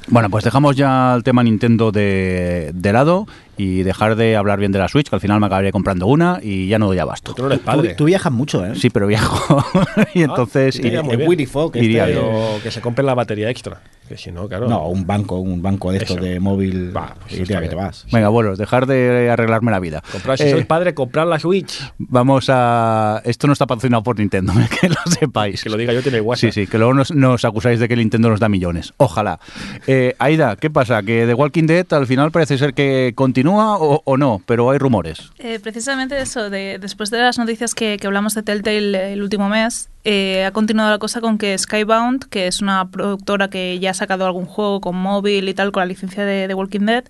Bueno, pues dejamos ya el tema Nintendo de, de lado y dejar de hablar bien de la Switch, que al final me acabaré comprando una y ya no doy abasto. Tú no eres Tú, padre. tú viajas mucho, ¿eh? Sí, pero viajo. y entonces te iré- iría muy el bien. Willy Fogg, Iría este- que se compre la batería extra. Que si no, claro. No, un banco, un banco de estos de móvil. Va, pues y tira que te vas. Venga, bueno, dejar de arreglarme la vida. Comprar, si Eh, sois padre, comprar la Switch. Vamos a... Esto no está patrocinado por Nintendo, que lo sepáis. Que lo diga yo, tiene WhatsApp. Sí, sí, que luego nos, nos acusáis de que Nintendo nos da millones. Ojalá. Eh, Aida, ¿qué pasa? ¿Que The Walking Dead al final parece ser que continúa o, o no? Pero hay rumores. Eh, precisamente eso, de, después de las noticias que, hablamos de Telltale el último mes, eh, ha continuado la cosa con que Skybound, que es una productora que ya ha sacado algún juego con móvil y tal, con la licencia de, de Walking Dead,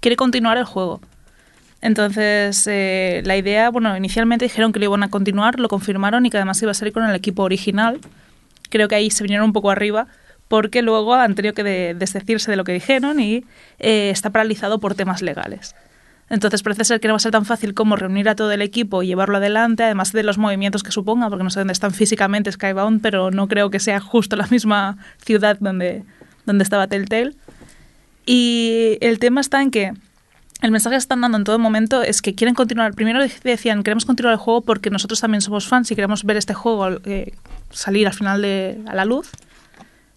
quiere continuar el juego. Entonces, eh, la idea, bueno, inicialmente dijeron que lo iban a continuar, lo confirmaron y que además iba a salir con el equipo original. Creo que ahí se vinieron un poco arriba porque luego han tenido que de- desdecirse de lo que dijeron y eh, está paralizado por temas legales. Entonces parece ser que no va a ser tan fácil como reunir a todo el equipo y llevarlo adelante, además de los movimientos que suponga, porque no sé dónde están físicamente Skybound, pero no creo que sea justo la misma ciudad donde, donde estaba Telltale. Y el tema está en que el mensaje que están dando en todo momento es que quieren continuar. Primero decían, queremos continuar el juego porque nosotros también somos fans y queremos ver este juego eh, salir al final de, a la luz.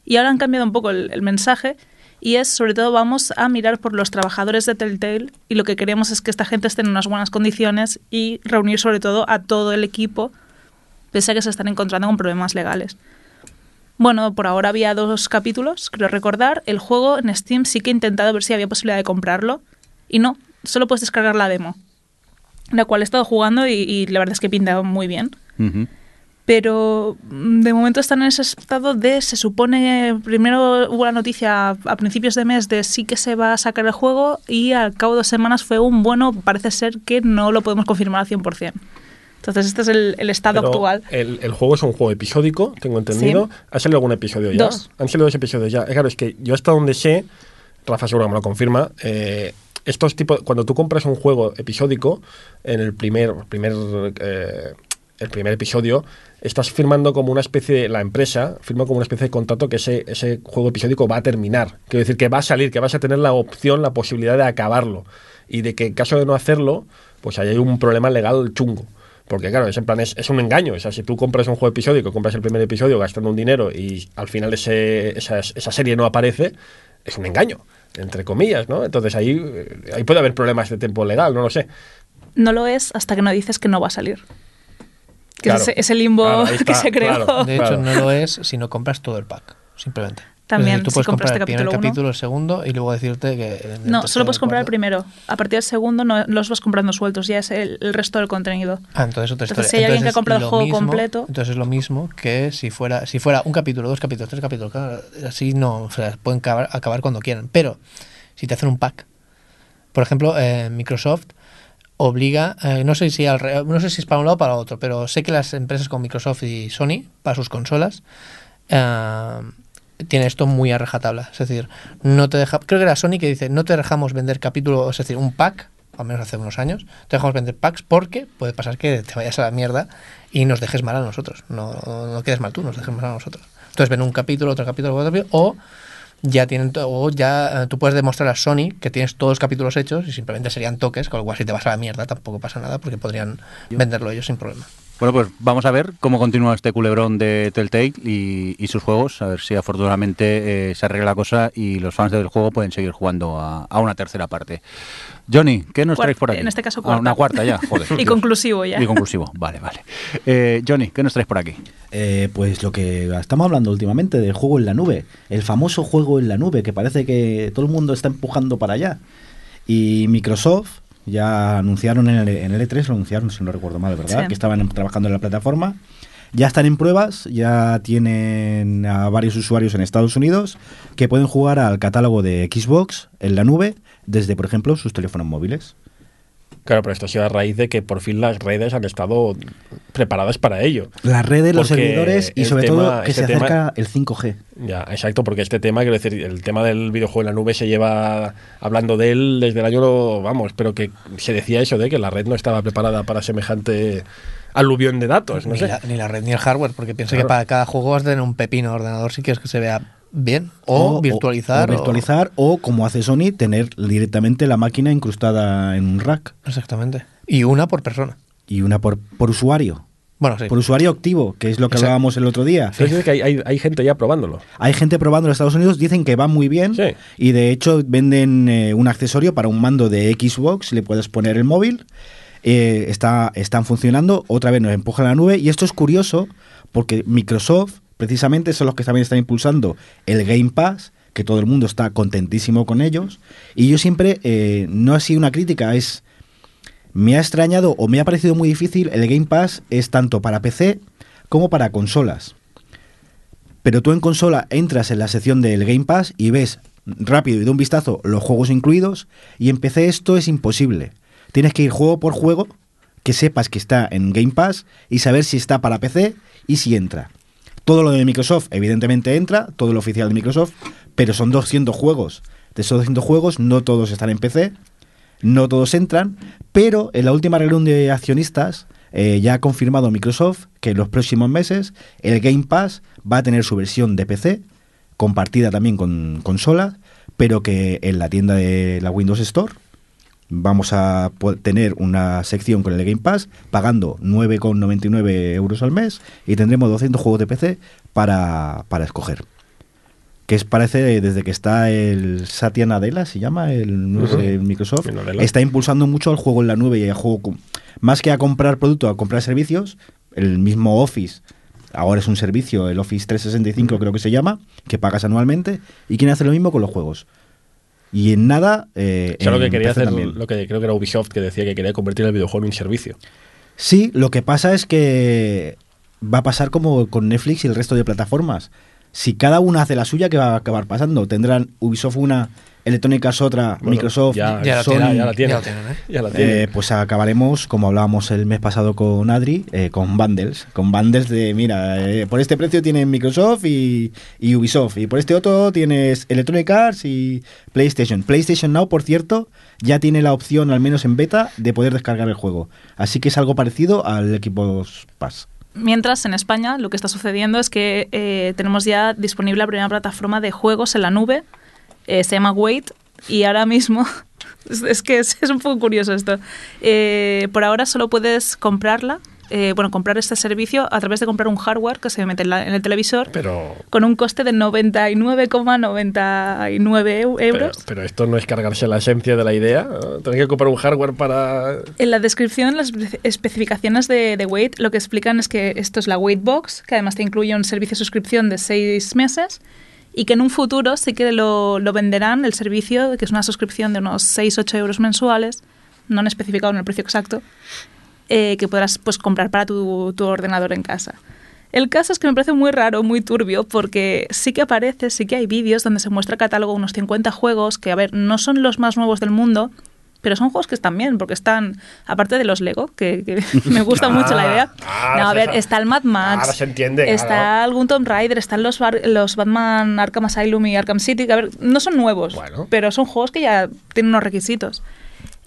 Y ahora han cambiado un poco el, mensaje y es, sobre todo, vamos a mirar por los trabajadores de Telltale y lo que queremos es que esta gente esté en unas buenas condiciones y reunir, sobre todo, a todo el equipo, pese a que se están encontrando con problemas legales. Bueno, por ahora había dos capítulos, creo recordar. El juego en Steam sí que he intentado ver si había posibilidad de comprarlo y no, solo puedes descargar la demo, la cual he estado jugando y, la verdad es que pinta muy bien Ujú. Pero mm, de momento están en ese estado de, se supone, primero hubo la noticia a, principios de mes de sí que se va a sacar el juego y al cabo de dos semanas fue un bueno, parece ser que no lo podemos confirmar al 100%. Entonces este es el, el estado Pero actual. El, el juego es un juego episódico, tengo entendido. Sí. ¿Ha salido algún episodio ya? Dos. Han salido dos episodios ya. Eh, Claro, es que yo hasta donde sé, Rafa seguro me lo confirma, eh, estos tipos, cuando tú compras un juego episódico, en el primer, primer, eh, el primer episodio, estás firmando como una especie de, la empresa firma como una especie de contrato que ese, ese juego episódico va a terminar. Quiero decir que va a salir, que vas a tener la opción, la posibilidad de acabarlo. Y de que en caso de no hacerlo, pues ahí hay un problema legal chungo. Porque claro, es en plan, es, es un engaño. O sea, si tú compras un juego episódico, compras el primer episodio gastando un dinero y al final esa, esa serie no aparece, es un engaño, entre comillas, ¿no? Entonces ahí, ahí puede haber problemas de tiempo legal, no lo sé. No lo es hasta que no dices que no va a salir. Que Claro. es ese, limbo Claro, que se creó. claro. De hecho, no lo es si no compras todo el pack, simplemente. También, tú si puedes comprar este el primer capítulo uno. capítulo, el segundo y luego decirte que. No, solo puedes comprar el primero. A partir del segundo no los vas comprando sueltos, ya es el, el resto del contenido. Ah, entonces otra Entonces, historia. si hay alguien que comprado el lo juego mismo- completo- Entonces es lo mismo que si fuera, si fuera un capítulo, dos capítulos, tres capítulos, claro, así no, o sea, pueden acabar, acabar cuando quieran. Pero si te hacen un pack, por ejemplo, eh, Microsoft obliga, eh, no sé si al no sé si es para un lado o para otro, pero sé que las empresas como Microsoft y Sony, para sus consolas, eh, tiene esto muy a rajatabla. Es decir, no te deja, creo que era Sony que dice, no te dejamos vender capítulos, es decir, un pack, al menos hace unos años, te dejamos vender packs porque puede pasar que te vayas a la mierda y nos dejes mal a nosotros. No, no quedes mal tú, nos dejes mal a nosotros. Entonces ven un capítulo, otro capítulo, otro capítulo, o ya tienen o ya eh, tú puedes demostrar a Sony que tienes todos los capítulos hechos y simplemente serían toques, con lo cual si te vas a la mierda tampoco pasa nada porque podrían venderlo ellos sin problema. Bueno, pues vamos a ver cómo continúa este culebrón de Telltale y, y sus juegos, a ver si afortunadamente eh, se arregla la cosa y los fans del juego pueden seguir jugando a, a una tercera parte. Johnny, ¿qué nos Cuar- traes por aquí? en este caso Ah, cuarta. una cuarta ya, joder. Y Dios. conclusivo ya. Y conclusivo, vale, vale. Eh, Johnny, ¿qué nos traes por aquí? Eh, pues lo que estamos hablando últimamente del juego en la nube, el famoso juego en la nube que parece que todo el mundo está empujando para allá. Y Microsoft ya anunciaron en el, en el E3, lo anunciaron, si no recuerdo mal, ¿verdad? Sí. Que estaban trabajando en la plataforma. Ya están en pruebas, ya tienen a varios usuarios en Estados Unidos que pueden jugar al catálogo de Xbox en la nube desde, por ejemplo, sus teléfonos móviles. Claro, pero esto ha sido a raíz de que por fin las redes han estado preparadas para ello. Las redes, los servidores y sobre tema- todo que este se tema- acerca el 5G. Ya, exacto, porque este tema, quiero decir, el tema del videojuego en la nube se lleva hablando de él desde el año, vamos, pero que se decía eso de que la red no estaba preparada para semejante aluvión de datos, no ni, sé. la, ni la red ni el hardware, porque piensa Claro. que para cada juego vas a tener un pepino de ordenador si quieres que se vea bien. O, virtualizar. O, virtualizar o, como hace Sony, tener directamente la máquina incrustada en un rack. Exactamente. Y una por persona. Y una por, por usuario. Bueno, sí. Por usuario activo, que es lo que Exacto. hablábamos el otro día. Entonces dice que hay, hay- hay gente ya probándolo. Hay gente probando en Estados Unidos, dicen que va muy bien. Sí. Y de hecho venden eh, un accesorio para un mando de Xbox, le puedes poner el móvil. Eh, está, están funcionando, otra vez nos empuja a la nube. Y esto es curioso porque Microsoft, precisamente, son los que también están impulsando el Game Pass, que todo el mundo está contentísimo con ellos. Y yo siempre, eh, no ha sido una crítica, es. Me ha extrañado o me ha parecido muy difícil. El Game Pass es tanto para PC como para consolas. Pero tú en consola entras en la sección del Game Pass y ves rápido y de un vistazo los juegos incluidos. Y en PC esto es imposible. Tienes que ir juego por juego, que sepas que está en Game Pass y saber si está para PC y si entra. Todo lo de Microsoft, evidentemente entra, todo lo oficial de Microsoft, pero son 200 juegos. De esos 200 juegos, no todos están en PC, no todos entran, pero en la última reunión de accionistas eh, ya ha confirmado Microsoft que en los próximos meses el Game Pass va a tener su versión de PC, compartida también con consolas, pero que en la tienda de la Windows Store vamos a tener una sección con el Game Pass pagando 9,99 euros al mes y tendremos 200 juegos de PC para, para escoger. Que es, parece, desde que está el Satya Nadella, se llama, el no sé, Ujú. Microsoft, El está impulsando mucho el juego en la nube y el juego, con- más que a comprar producto, a comprar servicios, el mismo Office, ahora es un servicio, el Office 365 creo que se llama, que pagas anualmente, y quiere hacer lo mismo con los juegos. Y en nada... Eh, O sea, lo que quería PC hacer, también. lo que creo que era Ubisoft, que decía que quería convertir el videojuego en un servicio. Sí, lo que pasa es que va a pasar como con Netflix y el resto de plataformas. Si cada una hace la suya, ¿qué va a acabar pasando? Tendrán Ubisoft una, Electronic Arts otra, Bueno, Microsoft, ya, ya la Sony. ya, la tiene. Ya lo tienen, ¿eh? Ya la tiene. Eh, pues acabaremos, como hablábamos el mes pasado con Adri, eh, con bundles. Con bundles de, mira, eh, por este precio tienes Microsoft y, y Ubisoft. Y por este otro tienes Electronic Arts y PlayStation. PlayStation Now, por cierto, ya tiene la opción, al menos en beta, de poder descargar el juego. Así que es algo parecido al Xbox Pass. Mientras en España lo que está sucediendo es que eh, tenemos ya disponible la primera plataforma de juegos en la nube, eh, se llama Wait, y ahora mismo, es, que es, es un poco curioso esto, Eh, por ahora solo puedes comprarla, eh, bueno, comprar este servicio a través de comprar un hardware que se mete en, la- en el televisor Pero, con un coste de 99,99 eu- pero, euros. pero esto no es cargarse la esencia de la idea. ¿no? Tener que comprar un hardware para. En la descripción, las espe- especificaciones de, de Wait, lo que explican es que esto es la Wait Box, que además te incluye un servicio de suscripción de seis meses y que en un futuro sí que lo, lo venderán el servicio, que es una suscripción de unos 6-8 euros mensuales, no han especificado en el precio exacto, eh, que podrás pues, comprar para tu, tu ordenador en casa. El caso es que me parece muy raro, muy turbio, porque sí que aparece, sí que hay vídeos donde se muestra el catálogo de unos 50 juegos que, a ver, no son los más nuevos del mundo, pero son juegos que están bien, porque están, aparte de los Lego, que, que me gusta mucho la idea. ah, no, a ver, está el Mad Max. Ahora se entiende, Está claro. algún Tomb Raider, están los, los Batman Arkham Asylum y Arkham City, que a ver, no son nuevos, Bueno. pero son juegos que ya tienen unos requisitos.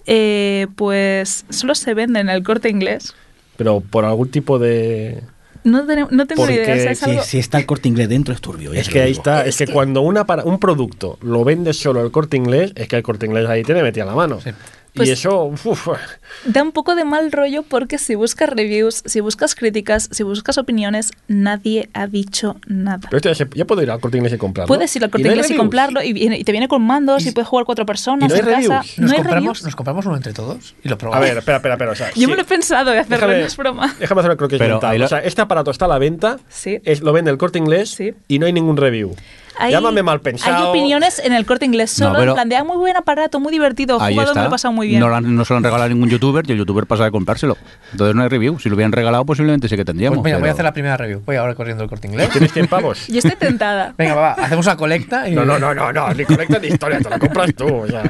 Eh, pues solo se venden en el corte inglés. Pero por algún tipo de. No, no tengo idea. Porque o sea, es Si, algo- si está el corte inglés dentro, es turbio. Es te que ahí digo. está, es que cuando una para, un producto lo vende solo el corte inglés, es que el corte inglés ahí tiene metida la mano. Sí. Pues- y eso, uf, Da un poco de mal rollo porque si buscas reviews, si buscas críticas, si buscas opiniones, nadie ha dicho nada. pero esto ya, puedo ir al corte inglés y comprarlo. Puedes ir al corte no hay inglés y comprarlo y, y te viene con mandos y, puedes jugar cuatro personas y no hay en casa. reviews. No Nos, hay compramos, reviews. nos compramos uno entre todos y lo A probamos. ver, espera, espera, espera. o sea, Yo sí. me lo he pensado de hacerlo, Déjame, no es broma. déjame hacer el croquis Pero mental. lo- O sea, este aparato está a la venta, Sí. es, lo vende el corte inglés Sí. y no hay ningún review. Hay- Llámame mal pensado. Hay opiniones en el corte inglés No, solo, pero- en plan de "Ah, muy buen aparato, muy divertido, Ahí jugado, me lo he pasado muy bien. No, han- no se lo han regalado a ningún youtuber y el youtuber pasa de comprárselo. Entonces no hay review. Si lo hubieran regalado, posiblemente sí que tendríamos. Pues mira, voy a pero- hacer la primera review. Voy ahora corriendo el corte inglés. ¿Tienes 100 pavos? Yo estoy tentada. Venga, va, va, hacemos una colecta y. No, no, no, no, no, ni colecta ni historia, te la compras tú. O sea.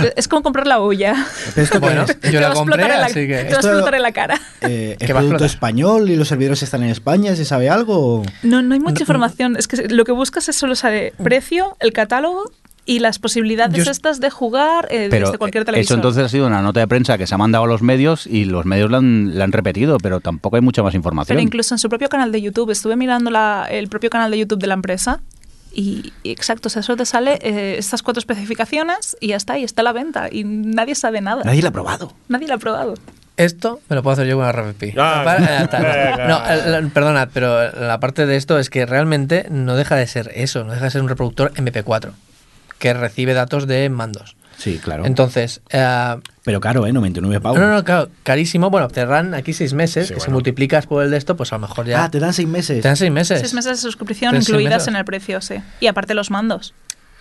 Pero es como comprar la olla. Pero esto Bueno, es, Te yo va la a compré, explotar en la- así Te que. va a Esto- explotar en la cara. eh, ¿es a producto español y los servidores están en España? ¿Se sabe algo? No, no hay mucha información. Es que lo que buscas es solo saber precio, el catálogo y las posibilidades Yo- estas de jugar eh, Pero desde cualquier eso televisor. entonces ha sido una nota de prensa que se ha mandado a los medios y los medios la han, la han repetido, pero tampoco hay mucha más información. Pero incluso en su propio canal de YouTube, estuve mirando la- el propio canal de YouTube de la empresa y, y exacto, o sea, solo te sale eh, estas cuatro especificaciones y ya está, y está a la venta y nadie sabe nada. Nadie lo ha probado. Nadie lo ha probado. Esto me lo puedo hacer yo con una RFP. Ah, ya está, no. No, perdonad, pero la parte de esto es que realmente no deja de ser eso, no deja de ser un reproductor MP4 que recibe datos de mandos. Sí, claro. Entonces, eh, Pero caro, ¿eh? 99 pavos. no, no, claro, carísimo. Bueno, te dan aquí seis meses, Sí, que si multiplicas por el de esto, pues a lo mejor ya. Ah, te dan seis meses. te dan seis meses. Seis meses de suscripción incluidas meses. en el precio, sí. Y aparte los mandos.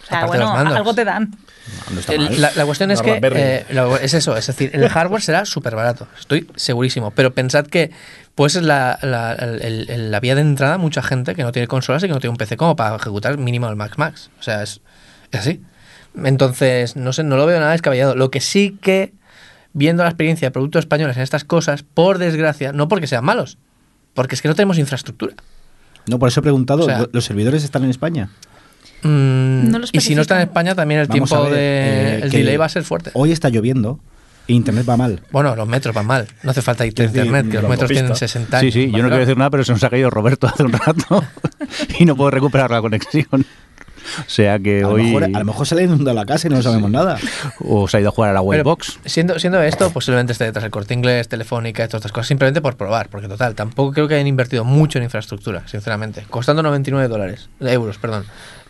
O sea, bueno, algo te dan. No, no está El- mal. la, la cuestión es que eh, es eso, es decir, el hardware será súper barato, estoy segurísimo, pero pensad que pues es la, la, el- el- la vía de entrada mucha gente que no tiene consolas y que no tiene un PC como para ejecutar mínimo el Max Max, o sea, es, es así. Entonces, no sé, no lo veo nada descabellado. Lo que sí que, viendo la experiencia de productos españoles en estas cosas, por desgracia, no porque sean malos, porque es que no tenemos infraestructura. No, por eso he preguntado, O sea- ¿lo- ¿los servidores están en España? Mm, No lo y si no está en. España, también el Vamos tiempo ver, de... eh, el delay va a ser fuerte. Hoy está lloviendo e internet va mal. Bueno, los metros van mal. No hace falta internet, que los metros tienen autopista. 60 Sí, años. sí, yo no quiero decir nada, pero se nos ha caído Roberto hace un rato y no puedo recuperar la conexión. O sea que A lo, hoy. mejor, a lo mejor se le ha inundado la casa y no sabemos nada. O se ha ido a jugar a la Waybox. siendo, siendo esto, posiblemente esté detrás el corte inglés, telefónica y todas estas cosas, simplemente por probar, porque total, tampoco creo que hayan invertido mucho en infraestructura, sinceramente. Costando 99 dólares, euros, perdón.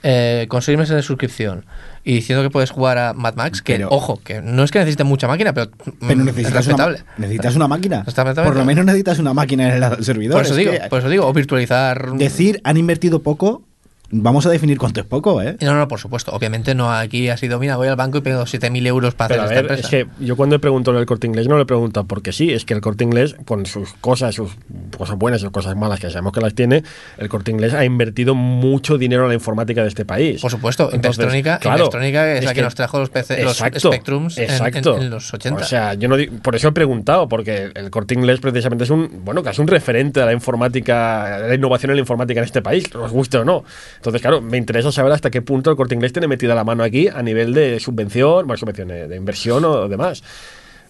Eh, con seis meses de suscripción y diciendo que puedes jugar a Mad Max, que Pero- ojo, que no es que necesite mucha máquina, pero, Pero mm, necesitas, es una, necesitas una máquina. Por lo menos necesitas una máquina en el servidor. Por eso Es digo, por eso digo, o virtualizar. Decir han invertido poco, vamos a definir cuánto es poco, ¿eh? No, no, por supuesto. Obviamente no aquí ha sido, mira, voy al banco y pido 7.000 euros para Pero a hacer ver, esta es empresa. que yo cuando he preguntado el corte inglés no le he preguntado porque sí, es que el corte inglés, con sus cosas, sus cosas buenas y sus cosas malas, que sabemos que las tiene, el corte inglés ha invertido mucho dinero en la informática de este país. Por supuesto, Investrónica, claro, es, es la que, que- nos trajo los, PC, los Exacto, Spectrums en- en-. En, los 80. O sea, yo no di- por eso he preguntado, porque el corte inglés precisamente es un, bueno, casi un referente de la informática, de la innovación en la informática en este país, os guste o no. Entonces, claro, me interesa saber hasta qué punto el corte inglés tiene metida la mano aquí a nivel de subvención, bueno, subvención, eh, de inversión o demás.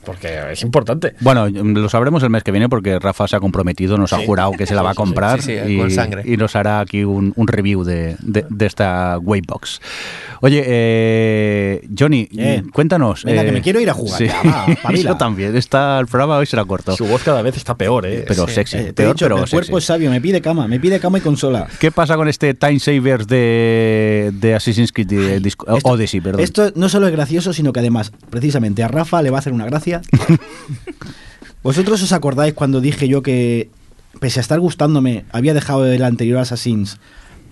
Porque es importante. Bueno, lo sabremos el mes que viene porque Rafa se ha comprometido, nos ha jurado que se la va a Sí, sí, sí. comprar Sí, sí, y, con sangre. y nos hará aquí un, un review de, de- de esta Waybox. Oye, eh, Johnny, Eh, cuéntanos. venga, eh, que me quiero ir a jugar, ya, va, yo también. Está, el programa hoy será corto. Su voz cada vez está peor, ¿eh? Pero Sí. sexy, Eh, te he peor, dicho, pero el sexy. cuerpo es sabio, me pide cama, me pide cama y consola. ¿Qué pasa con este Time Savers de, de Assassin's Creed de Disco- Esto- Odyssey? Perdón. Esto no solo es gracioso, sino que además, precisamente a Rafa le va a hacer una gracia. ¿Vosotros os acordáis cuando dije yo que, pese a estar gustándome, había dejado el anterior Assassins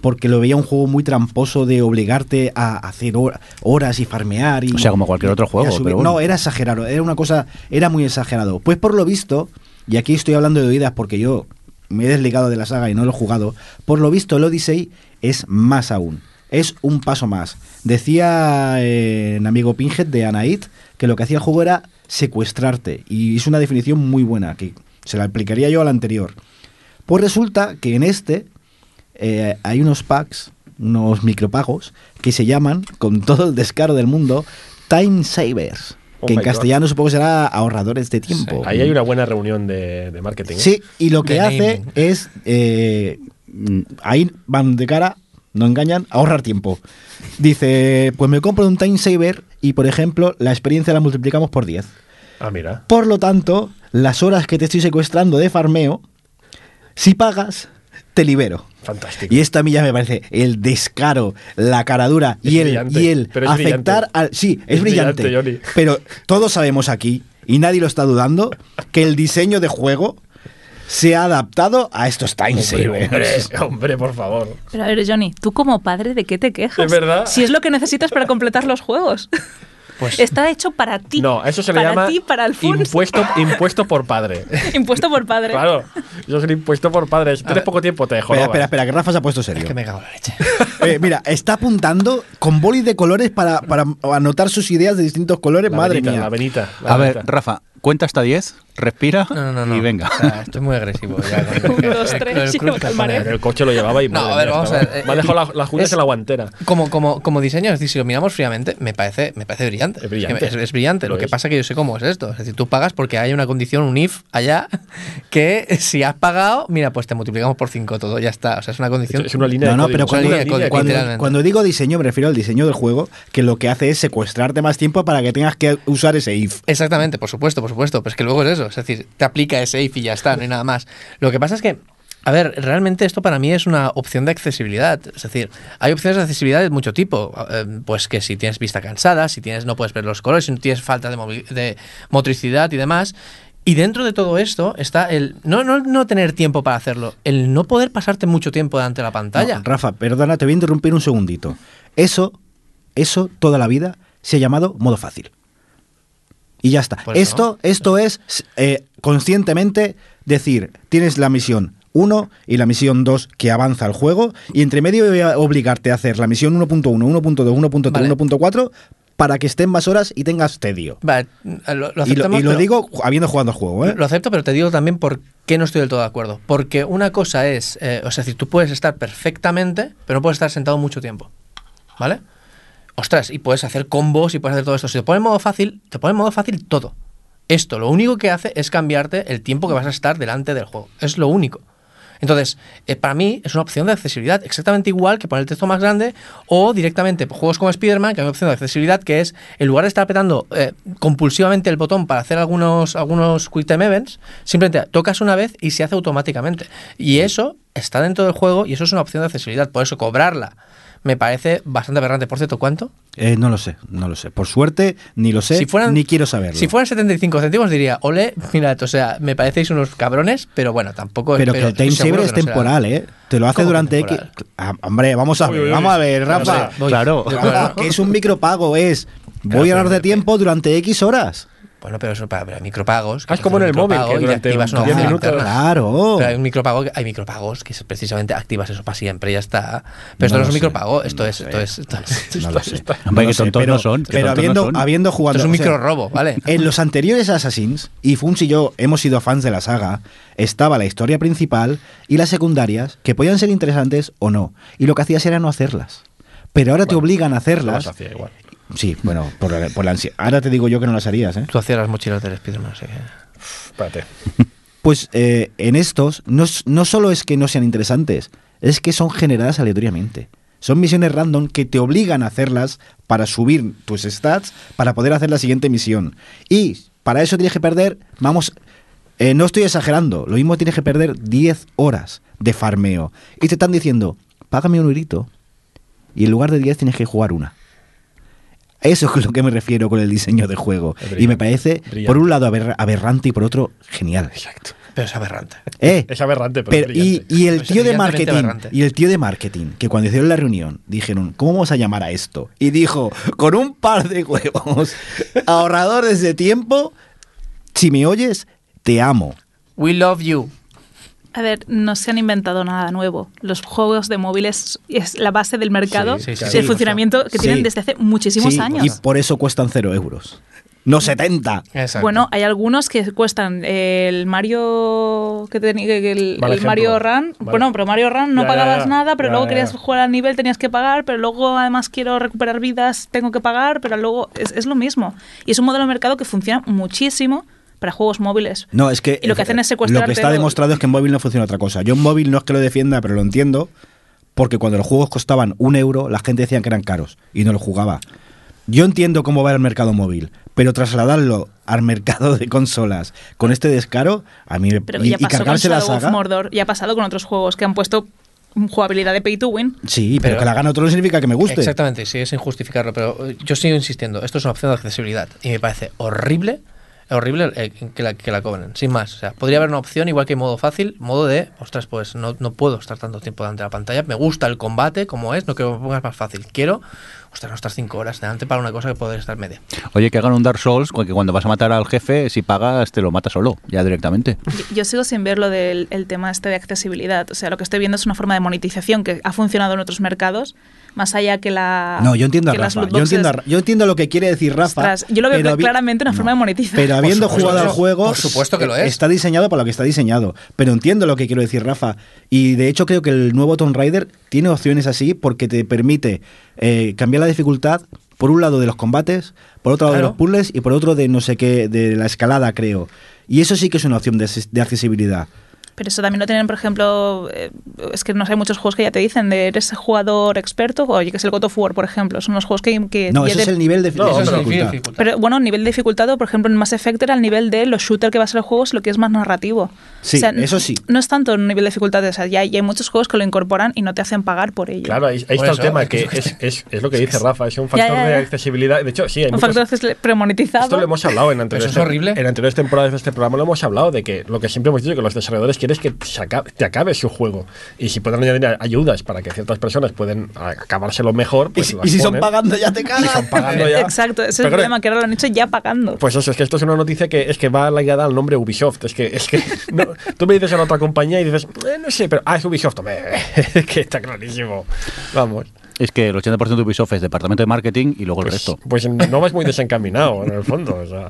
porque lo veía un juego muy tramposo de obligarte a hacer hor- horas y farmear? Y, O sea, como cualquier otro juego, subir- pero bueno. No, era exagerado, era una cosa, era muy exagerado. Pues por lo visto, y aquí estoy hablando de oídas porque yo me he desligado de la saga y no lo he jugado, por lo visto el Odyssey es más aún. Es un paso más. Decía eh, el amigo Pinhead de Anaid que lo que hacía el juego era secuestrarte. Y es una definición muy buena, que se la aplicaría yo al anterior. Pues resulta que en este eh, hay unos packs, unos micropagos, que se llaman, con todo el descaro del mundo, Time Savers. Oh que en God. castellano supongo que será ahorradores de tiempo. Ahí hay una buena reunión de, de marketing. ¿eh? Sí, y lo que De hace naming. es. eh, ahí van de cara no engañan, ahorrar tiempo. Dice, pues me compro un time saver y, por ejemplo, la experiencia la multiplicamos por 10. Ah, mira. Por lo tanto, las horas que te estoy secuestrando de farmeo, si pagas, te libero. Fantástico. Y esto a mí ya me parece el descaro, la caradura y el, brillante, y el afectar al. Sí, es, Es brillante. brillante, pero todos sabemos aquí, y nadie lo está dudando, que el diseño de juego se ha adaptado a estos time Hombre, savers. hombre, hombre, por favor. Pero a ver, Johnny, tú como padre, ¿de qué te quejas? Es verdad. Si es lo que necesitas para completar los juegos. Pues Está hecho para ti. No, eso se le para llama ti, para impuesto, impuesto por padre. Impuesto por padre. Claro, es el impuesto por padre. Si tienes ver. poco tiempo, te dejo. Espera, espera, espera, que Rafa se ha puesto serio. Es que me cago en la leche. Eh, mira, está apuntando con boli de colores para, para anotar sus ideas de distintos colores. La Madre venita, mía. La venita. la A ver. Rafa, cuenta hasta 10, respira No, no, no. y venga. O sea, estoy muy agresivo. Ya, con el- Uno, dos, el- tres, el pone. El coche lo llevaba y No, madre a ver, vamos a ver, Me ha eh, dejado las, las uñas es- en la guantera. Como, como, como diseño, es decir, si lo miramos fríamente, me parece, me parece brillante. Es brillante. Es, es brillante. Lo Lo que pasa es que yo sé cómo es esto. Es decir, tú pagas porque hay una condición, un if allá, que si has pagado, mira, pues te multiplicamos por 5 todo, ya está. O sea, es una condición. Es una línea No, de no, pero cuando, línea cuando- cuando digo diseño, me refiero al diseño del juego, que lo que hace es secuestrarte más tiempo para que tengas que usar ese if. Exactamente, por supuesto, por supuesto. Pero es que luego es eso. Es decir, te aplica ese y ya está, no hay nada más. Lo que pasa es que. A ver, realmente esto para mí es una opción de accesibilidad. Es decir, hay opciones de accesibilidad de mucho tipo. Eh, Pues que si tienes vista cansada, si tienes no puedes ver los colores, si no tienes falta de, de motricidad y demás. Y dentro de todo esto está el no, no, no tener tiempo para hacerlo, el no poder pasarte mucho tiempo delante de la pantalla. No, Rafa, perdona, te voy a interrumpir un segundito. Eso, eso toda la vida se ha llamado modo fácil. Y ya está. Esto, esto es eh, conscientemente decir, tienes la misión 1 y la misión 2 que avanza el juego, y entre medio voy a obligarte a hacer la misión 1.1, 1.2, 1.3, Vale. 1.4 para que estén más horas y tengas tedio. Vale, lo, lo Y lo, y digo habiendo jugado al juego, ¿eh? Lo acepto, pero te digo también por qué no estoy del todo de acuerdo. Porque una cosa es, eh, o sea, es decir, tú puedes estar perfectamente, pero no puedes estar sentado mucho tiempo. ¿Vale? Ostras, y puedes hacer combos y puedes hacer todo esto. Si te pone en modo fácil, te pone en modo fácil todo. Esto lo único que hace es cambiarte el tiempo que vas a estar delante del juego. Es lo único. Entonces, eh, para mí es una opción de accesibilidad exactamente igual que poner el texto más grande o directamente juegos como Spider-Man, que hay una opción de accesibilidad que es, en lugar de estar apretando eh, compulsivamente el botón para hacer algunos, algunos Quick Time Events, simplemente tocas una vez y se hace automáticamente. Y eso está dentro del juego y eso es una opción de accesibilidad. Por eso cobrarla me parece bastante aberrante. Por cierto, ¿cuánto? Eh, no lo sé, no lo sé. Por suerte, ni lo sé, Si fueran- ni quiero saberlo. Si fueran 75 céntimos diría, ole, mirad, o sea, me parecéis unos cabrones, pero bueno, tampoco... Pero que el time saver es será. temporal, ¿eh? Te lo hace ¿Cómo que durante X. Ah, hombre, vamos a Uy, ver, vamos a ver, Rafa. Claro. Que es un micropago, es. Claro, Voy a ganar pero- de tiempo durante X horas. Bueno, pero eso para, para micropagos. que Ah, es como en un el móvil, micropago que y durante activas una 10 opción minutos- interna. Claro. Pero hay, un micropago, hay micropagos que es precisamente activas eso para siempre y ya está. Pero esto No no, es un micropago, esto no es, esto es, esto es, No lo sé. Hombre, No que tontos pero, no son, Pero no habiendo, son. habiendo jugado. esto es un o sea, micro robo, ¿vale? En los anteriores Assassins, y Funs y yo hemos sido fans de la saga, estaba la historia principal y las secundarias, que podían ser interesantes o no. Y lo que hacías era no hacerlas. Pero ahora te obligan a hacerlas. igual. Sí, bueno, por la, por la ansia- Ahora te digo yo que no las harías, ¿eh? Tú hacías las mochilas del Spiderman, así que... Espérate. Pues eh, en estos no, no solo es que no sean interesantes, es que son generadas aleatoriamente. Son misiones random que te obligan a hacerlas para subir tus stats para poder hacer la siguiente misión. Y para eso tienes que perder, vamos, eh, no estoy exagerando, lo mismo tienes que perder 10 horas de farmeo. Y te están diciendo, págame un eurito. Y en lugar de 10 tienes que jugar una. Eso es lo que me refiero con el diseño de juego. Y me parece, Brillante. por un lado, aber- aberrante y por otro, genial. Exacto. Pero es aberrante. Eh, Es aberrante, pero, pero, es y, el tío de marketing aberrante. y el tío de marketing que cuando hicieron la reunión dijeron cómo vamos a llamar a esto y dijo con un par de huevos ahorradores de tiempo si me oyes te amo We love you. A ver, no se han inventado nada nuevo. Los juegos de móviles es la base del mercado, Sí, sí, el sí, funcionamiento que Sí. tienen desde hace muchísimos Sí, años. y por eso cuestan cero euros no 70 Exacto. Bueno, hay algunos que cuestan el Mario que el, Mario. Run. Vale. Bueno, pero Mario Run no Ya, pagabas ya. nada, pero Ya, luego ya, querías jugar al nivel tenías que pagar, pero luego además quiero recuperar vidas, tengo que pagar, pero luego es, es lo mismo. Y es un modelo de mercado que funciona muchísimo para juegos móviles. no es que Y lo que hacen es lo secuestrarte que está lo- demostrado es que en móvil no funciona otra cosa yo en móvil no es que lo defienda pero lo entiendo porque cuando los juegos costaban un euro, la gente decía que eran caros y no los jugaba. Yo entiendo cómo va el mercado móvil, pero trasladarlo al mercado de consolas con este descaro, a mí me- Pero y, ya y pasó con cargarse la Shadow of saga. Mordor, ya ha pasado con otros juegos que han puesto jugabilidad de pay to win. Sí, pero, Pero- que la gana otro no significa que me guste. Exactamente, sí, es injustificarlo, pero eh, yo sigo insistiendo, esto es una opción de accesibilidad y me parece horrible, horrible eh, que, la, que la cobren, sin más. O sea, podría haber una opción igual que modo fácil, modo de, ostras, pues no, no puedo estar tanto tiempo delante de la pantalla, me gusta el combate como es, no quiero que me pongas más fácil, quiero, ostras, no estar cinco horas delante para una cosa que poder estar media. Oye, que hagan un Dark Souls, que cuando vas a matar al jefe, si pagas, te lo mata solo, ya directamente. Yo, yo sigo sin ver lo del el tema este de accesibilidad. O sea, lo que estoy viendo es una forma de monetización que ha funcionado en otros mercados, más allá que la. No, yo entiendo a Rafa. Yo entiendo, a yo entiendo lo que quiere decir Rafa. Ostras, yo lo veo pero claramente una forma de monetizar. Pero habiendo supuesto jugado al juego, por supuesto que lo es. está diseñado para lo que está diseñado. Pero entiendo lo que quiero decir Rafa. Y de hecho creo que el nuevo Tomb Raider tiene opciones así porque te permite eh, cambiar la dificultad por un lado de los combates, por otro lado de los puzzles y por otro de no sé qué, de la escalada creo. Y eso sí que es una opción de, acces- de accesibilidad. Pero eso también lo tienen, por ejemplo, eh, es que no sé, hay muchos juegos que ya te dicen de eres jugador experto, oye, que es el God of War, por ejemplo. Son los juegos que. que No, ese de- es el nivel de, No, de pero- dificultad. dificultad. Pero bueno, nivel de dificultad, o por ejemplo, en Mass Effect era el nivel de los shooters que va a ser el juego, es lo que es más narrativo. Sí, O sea, eso sí. No es tanto un nivel de dificultad, o sea, ya, ya hay muchos juegos que lo incorporan y no te hacen pagar por ello. Claro, ahí, ahí está eso, el tema, es que es- es, es, es lo que dice Rafa, es un factor ya, de ya. accesibilidad. De hecho, sí, hay un muchos- factor es premonetizado. Esto lo hemos hablado en anteriores, Eso es horrible. en anteriores temporadas de este programa, lo hemos hablado de que lo que siempre hemos dicho, que los desarrolladores quieren es que se acabe- te acabe su juego. Y si pueden añadir ayudas para que ciertas personas pueden acabárselo mejor, Y pues si, las y si son pagando ya te Y cagas. son pagando ya. Exacto, ese es el problema, que ahora lo han hecho ya pagando. Pues eso, es que esto es una noticia que es que va ligada al nombre Ubisoft. Es que, es que no, tú me dices a la otra compañía y dices, eh, no sé, pero ah, es Ubisoft. Hombre, que está clarísimo. Vamos. Es que el 80% de Ubisoft es departamento de marketing y luego el Pues, resto. pues no vas muy desencaminado en el fondo. O sea.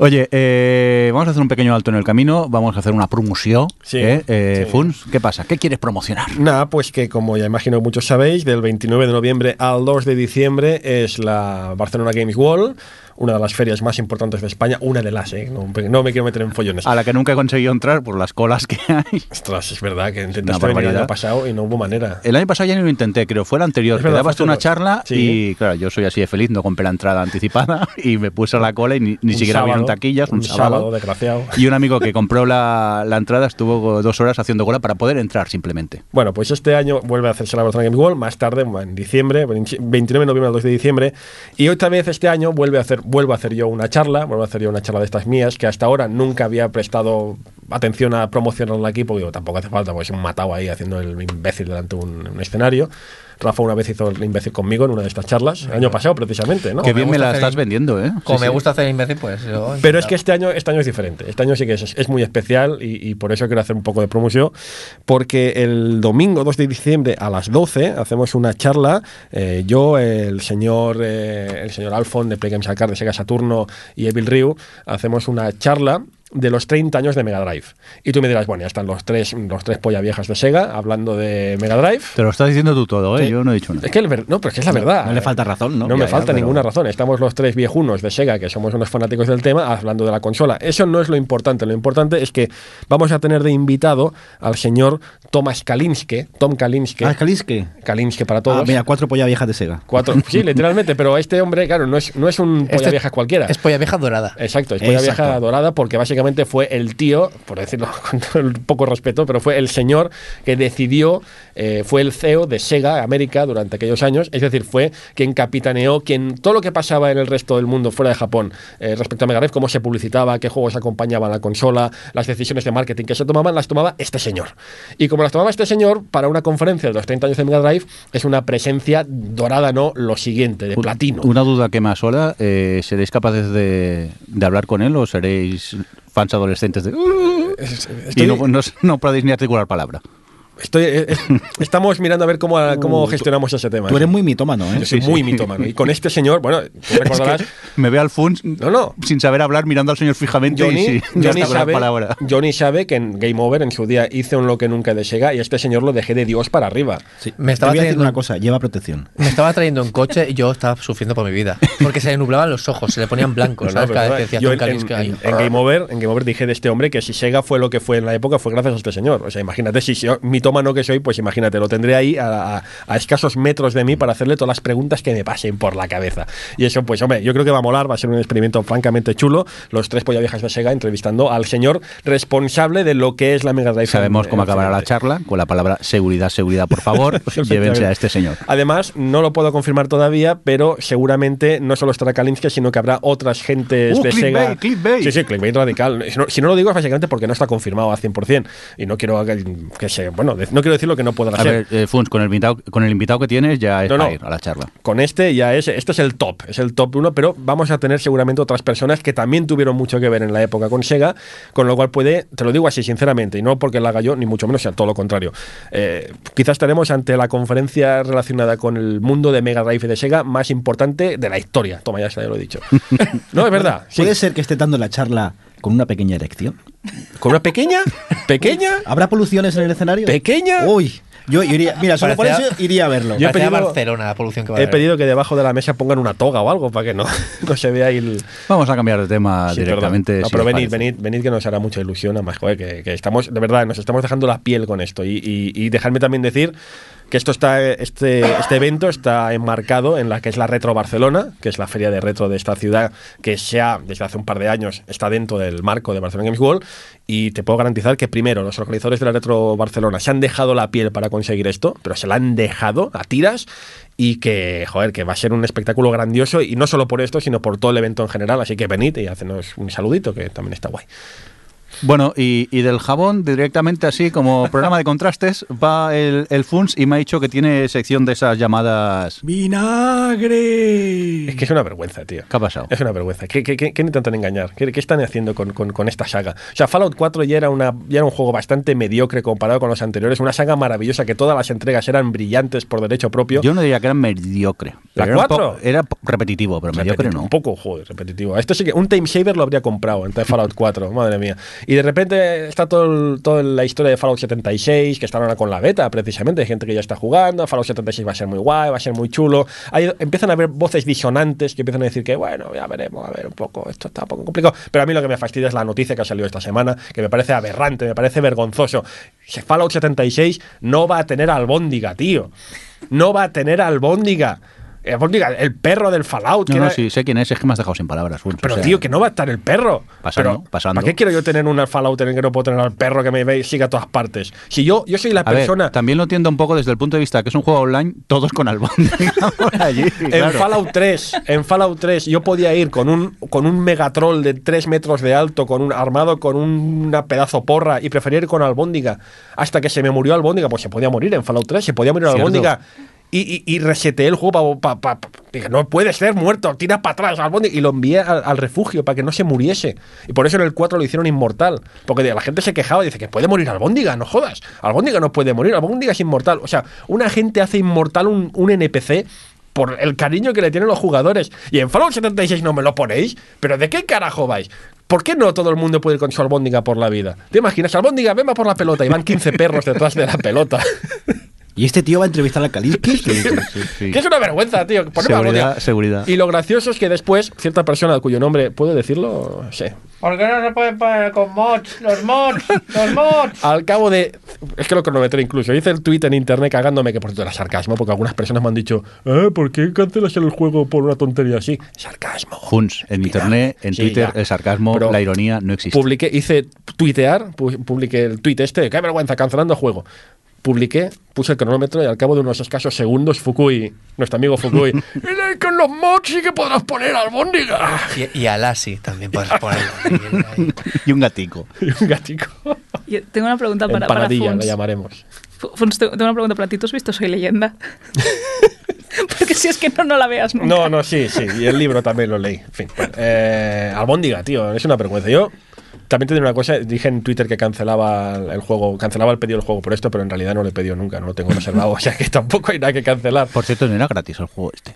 Oye, eh, vamos a hacer un pequeño alto en el camino, vamos a hacer una promoción. Sí, ¿eh? Eh, sí. Funs, ¿qué pasa? ¿Qué quieres promocionar? Nada, pues que como ya imagino muchos sabéis, del 29 de noviembre al 2 de diciembre es la Barcelona Games World, una de las ferias más importantes de España, una de las, ¿eh? no, no me quiero meter en follones. A la que nunca he conseguido entrar por las colas que hay. Ostras, es verdad que intentaste venir el año pasado y no hubo manera. El año pasado ya ni lo intenté, creo, fue el anterior. Verdad, dabas tú una charla Sí. y, claro, yo soy así de feliz, no compré la entrada anticipada y me puse a la cola y ni, ni siquiera sábado, vieron taquillas, un, un sábado. sábado, desgraciado. Y un amigo que compró la, la entrada estuvo dos horas haciendo cola para poder entrar simplemente. Bueno, pues este año vuelve a hacerse la Barcelona Games World, más tarde, en diciembre, 29 de noviembre al 2 de diciembre. Y otra vez este año vuelve a hacer, vuelvo a hacer yo una charla, vuelvo a hacer yo una charla de estas mías, que hasta ahora nunca había prestado atención a promocionarla aquí, porque digo, tampoco hace falta, pues un matado ahí haciendo el imbécil delante de un escenario. Rafa una vez hizo el imbécil conmigo en una de estas charlas, el año pasado precisamente, ¿no? Bien me la estás el- vendiendo, ¿eh? Como Sí, me sí. gusta hacer imbécil, pues yo... Pero es que este año, este año es diferente. Este año sí que es, es muy especial y, y por eso quiero hacer un poco de promoción. Porque el domingo 2 de diciembre a las 12 hacemos una charla. eh, yo, el señor, eh, el señor Alfon de Play Games Arcade de Sega Saturno y Evil Ryu, hacemos una charla de los 30 años de Mega Drive. Y tú me dirás, bueno, ya están los tres, los tres polla viejas de Sega hablando de Mega Drive. Te lo estás diciendo tú todo, ¿eh? Sí. Yo no he dicho nada. Es que el ver- no, pero es que es la verdad. no le falta razón, ¿no? No Ya, me ya, falta pero- ninguna razón. Estamos los tres viejunos de Sega, que somos unos fanáticos del tema, hablando de la consola. Eso no es lo importante. Lo importante es que vamos a tener de invitado al señor Tomas Kalinske. Tom Kalinske. Ah, Kaliske. Kalinske para Ah, todos. mira, cuatro pollas viejas de Sega. Cuatro. Sí, literalmente, pero este hombre, claro, no es, no es un polla Este vieja cualquiera. Es polla vieja dorada. Exacto, es polla Exacto. vieja dorada porque básicamente fue el tío, por decirlo con poco respeto, pero fue el señor que decidió, eh, fue el CEO de Sega América durante aquellos años, es decir, fue quien capitaneó, quien todo lo que pasaba en el resto del mundo fuera de Japón eh, respecto a Mega Drive, cómo se publicitaba, qué juegos acompañaban a la consola, las decisiones de marketing que se tomaban, las tomaba este señor. Y como las tomaba este señor, para una conferencia de los 30 años de Mega Drive, es una presencia dorada, no lo siguiente, de platino. Una duda que me asola, eh, ¿seréis capaces de, de hablar con él o seréis fans adolescentes de... Estoy- Y no, no, no podéis ni articular palabra. Estoy, eh, eh, estamos mirando a ver cómo, cómo gestionamos ese tema. Tú eres muy mitómano, ¿eh? Yo soy muy mitómano. Y con este señor, bueno, tú recordarás. Me veo al Funs No, no. sin saber hablar, mirando al señor fijamente Johnny, y sin Johnny sabe, palabra. Johnny sabe que en Game Over en su día hice un lo que nunca de Sega y este señor lo dejé de Dios para arriba. Sí. Me Te estaba voy a decir teniendo- una cosa, lleva protección. Me estaba trayendo en coche y yo estaba sufriendo por mi vida. Porque se le nublaban los ojos, se le ponían blancos, No, ¿sabes? Cada vez que decía yo en, en- ahí. en Game Over, en Game Over dije de este hombre que si Sega fue lo que fue en la época fue gracias a este señor. O sea, imagínate si yo, mi mitómano que soy, pues imagínate, lo tendré ahí a, a- a escasos metros de mí para hacerle todas las preguntas que me pasen por la cabeza. Y eso, pues, hombre, yo creo que va a molar, va a ser un experimento francamente chulo. Los tres polla viejas de Sega entrevistando al señor responsable de lo que es la Mega Drive. Sabemos en- cómo acabará la charla con la palabra seguridad, seguridad, por favor. Llévense a este señor. Además, no lo puedo confirmar todavía, pero seguramente no solo estará Kalinsky, sino que habrá otras gentes Uh, de Sega. clickbait. Sí, sí, clickbait radical. Si no, si no lo digo es básicamente porque no está confirmado al 100%. Y no quiero que, que se. Bueno, no quiero decir lo que no podrá A ser. ver, eh, Funs, con el, invitado, con el invitado que tienes ya es No, para no. ir a la charla. Con este ya es, este es el top, es el top uno, pero vamos a tener seguramente otras personas que también tuvieron mucho que ver en la época con Sega, con lo cual puede, te lo digo así sinceramente, y no porque la haga yo, ni mucho menos, sea todo lo contrario. Eh, quizás estaremos ante la conferencia relacionada con el mundo de Mega Drive y de Sega más importante de la historia. Toma, ya está, ya lo he dicho. no, es verdad. sí. ¿Puede ser que esté dando la charla con una pequeña erección? ¿Con una pequeña? ¿Pequeña? ¿Habrá poluciones en el escenario? ¿Pequeña? Uy, yo iría, mira, solo por eso iría a verlo. Yo he pedido- Barcelona la polución que va a He haber. pedido que debajo de la mesa pongan una toga o algo para que no, no se vea ahí el... Vamos a cambiar de tema Sí, directamente. perdón. No, si pero os venid, parece. venid, venid que nos hará mucha ilusión, además, joder, que, que estamos, de verdad, nos estamos dejando la piel con esto. Y, y, y dejadme también decir que esto está, este, este evento está enmarcado en la que es la Retro Barcelona, que es la feria de retro de esta ciudad, que ya desde hace un par de años está dentro del marco de Barcelona Games World. Y te puedo garantizar que primero los organizadores de la Retro Barcelona se han dejado la piel para conseguir esto, pero se la han dejado a tiras y que, joder, que va a ser un espectáculo grandioso y no solo por esto, sino por todo el evento en general. Así que venid y hacenos un saludito, que también está guay. Bueno, y, y del jabón, directamente así, como programa de contrastes, va el, el Funs y me ha dicho que tiene sección de esas llamadas. Es que es una vergüenza, tío. ¿Qué ha pasado? Es una vergüenza. ¿Qué, qué, qué- qué intentan engañar? ¿Qué, qué están haciendo con, con- con esta saga? O sea, Fallout 4 ya era, una, ya era un juego bastante mediocre comparado con los anteriores. Una saga maravillosa que todas las entregas eran brillantes por derecho propio. Yo no diría que era mediocre. ¿La Era un po- cuatro? Era po- repetitivo, pero mediocre no. Un poco, joder, repetitivo. Esto sí que un time saver lo habría comprado entre Fallout 4, madre mía. Y de repente está todo toda la historia de Fallout 76, que están ahora con la beta, precisamente. Hay gente que ya está jugando. Fallout 76 va a ser muy guay, va a ser muy chulo. Hay- empiezan a haber voces disonantes que empiezan a decir que, bueno, ya veremos, a ver un poco, esto está un poco complicado. Pero a mí lo que me fastidia es la noticia que ha salido esta semana, que me parece aberrante, me parece vergonzoso. Fallout 76 no va a tener albóndiga, tío. No va a tener albóndiga. Albóndiga, el perro del Fallout. No, que no, era- sí, sé quién es, es que me has dejado sin palabras. Pero o sea, tío, que no va a estar el perro. Pasando, Pero, pasando. ¿Para qué quiero yo tener un Fallout en el que no puedo tener al perro que me ve y siga a todas partes? Si yo, yo soy la A ver, persona. también lo entiendo un poco desde el punto de vista que es un juego online, todos con albóndiga por allí. en. Fallout 3, en Fallout 3 yo podía ir con un con un Megatroll de 3 metros de alto, con un armado con una pedazo porra y prefería ir con Albóndiga hasta que se me murió Albóndiga, pues se podía morir en Fallout 3, se podía morir Cierto. Albóndiga. Y, y, y reseteé el juego para... Pa, pa- dije, no puede ser muerto, tira para atrás Albóndiga. Y lo envié al, al refugio para que no se muriese. Y por eso en el 4 lo hicieron inmortal. Porque la gente se quejaba y dice que puede morir Albóndiga, no jodas. Albóndiga no puede morir, Albóndiga es inmortal. O sea, una gente hace inmortal un, un NPC por el cariño que le tienen los jugadores. Y en Fallout 76 no me lo ponéis, pero ¿de qué carajo vais? ¿Por qué no todo el mundo puede ir con su albóndiga por la vida? ¿Te imaginas? Albóndiga, ven va por la pelota y van 15 perros detrás de la pelota. Y este tío va a entrevistar al Kalinsky. sí. que es una vergüenza, tío. Seguridad, seguridad. Y lo gracioso es que después, cierta persona cuyo nombre, ¿puedo decirlo? Sí. ¿Por qué no se pueden poner con mods? Los mods, los mods. Al cabo de. Es que lo cronometré incluso. Hice el tweet en internet cagándome, que por cierto era sarcasmo, porque algunas personas me han dicho, "Ah, ¿por qué cancelas el juego por una tontería así? Sarcasmo. Funs, en internet, en Sí, Twitter, ya. el sarcasmo, Pero la ironía no existe. Publiqué, hice tuitear, pu- publiqué el tweet este, qué vergüenza, cancelando juego. Publiqué, puse el cronómetro y al cabo de unos escasos segundos, Fukui, nuestro amigo Fukui, "Y con los mods sí que podrás poner albóndiga. Y, y a Lassie también ponerlo. ahí. Y un gatico. Y un gatico. Yo tengo una pregunta para, para Empanadilla, la Funs. llamaremos. Fu- Funs, tengo tengo una pregunta para ti. ¿Tú has visto Soy Leyenda? Porque si es que no, no la veas nunca. No, no, sí, sí. Y el libro también lo leí. En fin. bueno, eh, albóndiga, tío, es una vergüenza. Yo también te digo una cosa, dije en Twitter que cancelaba el juego, cancelaba el pedido del juego por esto, pero en realidad no lo he pedido nunca, no lo tengo reservado, o sea que tampoco hay nada que cancelar. Por cierto, no era gratis el juego este.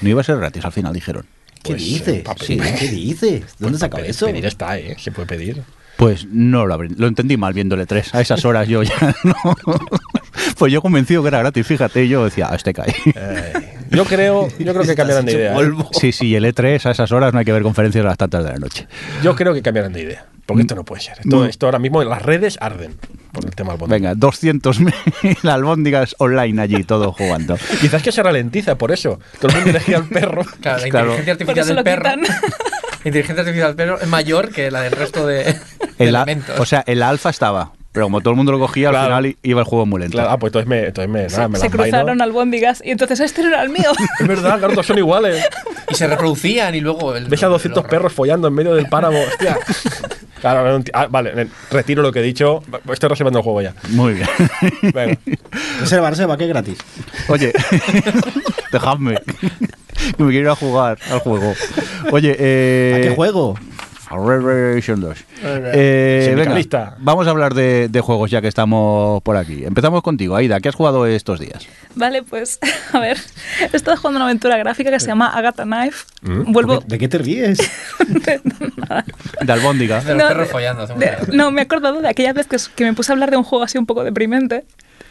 No iba a ser gratis al final, dijeron. ¿Qué Pues, dices? eh, papel. Sí, ¿Qué dices? ¿Dónde sacó Pedir- eso? Pedir está, ¿eh? Se puede pedir. Pues no lo abrí. Lo entendí mal viéndole tres. A esas horas yo ya no. Pues yo convencido que era gratis, fíjate, y yo decía, ah, este cae. Eh, yo creo, yo creo que cambiarán de idea. ¿eh? Sí, sí, el E3 a esas horas no hay que ver conferencias a las tantas de la noche. Yo creo que cambiarán de idea. Porque esto no puede ser. Esto, Mm. esto ahora mismo las redes arden por el tema botón. Venga, 200.000 albóndigas online allí, todos jugando. Quizás que se ralentiza por eso. Todo el mundo elegía al perro. Claro, la Claro. inteligencia Por artificial eso del lo perro. La inteligencia artificial del perro es mayor que la del resto de, de elementos. o sea, en la alfa estaba, pero como todo el mundo lo cogía, Claro. al final iba el juego muy lento. Claro, ah, pues entonces me, entonces me, nada, me Se cruzaron albóndigas y entonces este no era el mío. Es verdad, claro, todos son iguales. y se reproducían y luego. El, Ves a 200 los- perros follando en medio del páramo. Hostia. Claro, no enti- ah, vale, retiro lo que he dicho. Estoy reservando el juego ya. Muy bien. Venga. Reserva, reserva, que es gratis. Oye, dejadme. Que me quiero ir a jugar al juego. Oye, eh, ¿A qué juego? A Red Redemption 2. Eh, venga, vamos a hablar de, de juegos ya que estamos por aquí. Empezamos contigo, Aida. ¿Qué has jugado estos días? Vale, pues a ver, he estado jugando una aventura gráfica que se llama Agatha Knife. Vuelvo... ¿De qué te ríes? De Albóndiga. De los No, perros de- follando. de- no, me he acordado de aquella vez que, que me puse a hablar de un juego así un poco deprimente.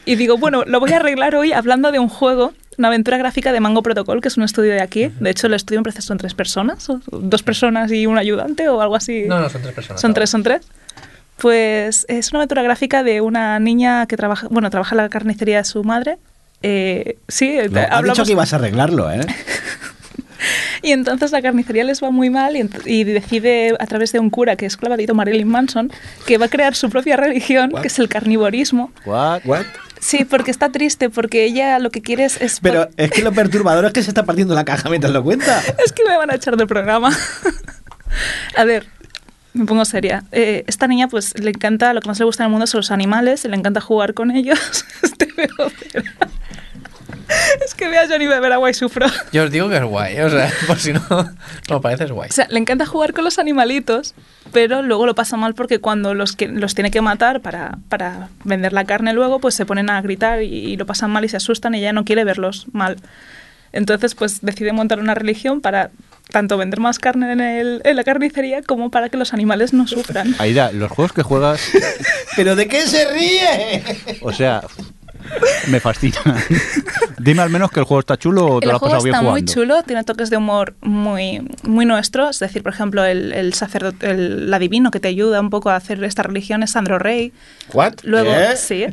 Y digo, bueno, lo voy a arreglar hoy hablando de un juego, una aventura gráfica de Mango Protocol, que es un estudio de aquí. De hecho, el estudio en proceso son tres personas, o dos personas y un ayudante o algo así. No, no, son tres personas. Son tres, son tres. Pues es una aventura gráfica de una niña que trabaja, bueno, trabaja en la carnicería de su madre. Eh, sí, No, hablamos- dicho que ibas a arreglarlo, ¿eh? y entonces la carnicería les va muy mal y, y decide a través de un cura que es clavadito Marilyn Manson que va a crear su propia religión, que es el carnivorismo. What? ¿What? Sí, porque está triste, porque ella lo que quiere es... es Pero es que lo perturbador es que se está partiendo la caja mientras lo cuenta. es que me van a echar del programa. a ver, me pongo seria. Eh, esta niña pues le encanta, lo que más le gusta en el mundo son los animales, le encanta jugar con ellos. Este veo Es que ve a Johnny beber agua y sufro. Yo os digo que es guay, o sea, por si no, no parece es guay. O sea, le encanta jugar con los animalitos, pero luego lo pasa mal porque cuando los, que, los tiene que matar para, para vender la carne luego, pues se ponen a gritar y, y lo pasan mal y se asustan y ella no quiere verlos mal. Entonces, pues decide montar una religión para tanto vender más carne en, el- en la carnicería como para que los animales no sufran. Aida, los juegos que juegas, ¿Pero de qué se ríe? o sea, me fascinan. Dime al menos que el juego está chulo o te El lo has juego pasado bien está muy jugando. chulo, tiene toques de humor muy, muy nuestro. Es decir, por ejemplo, el, el sacerdote, el, adivino que te ayuda un poco a hacer esta religión es Sandro Rey. ¿What? Luego, ¿Eh? sí.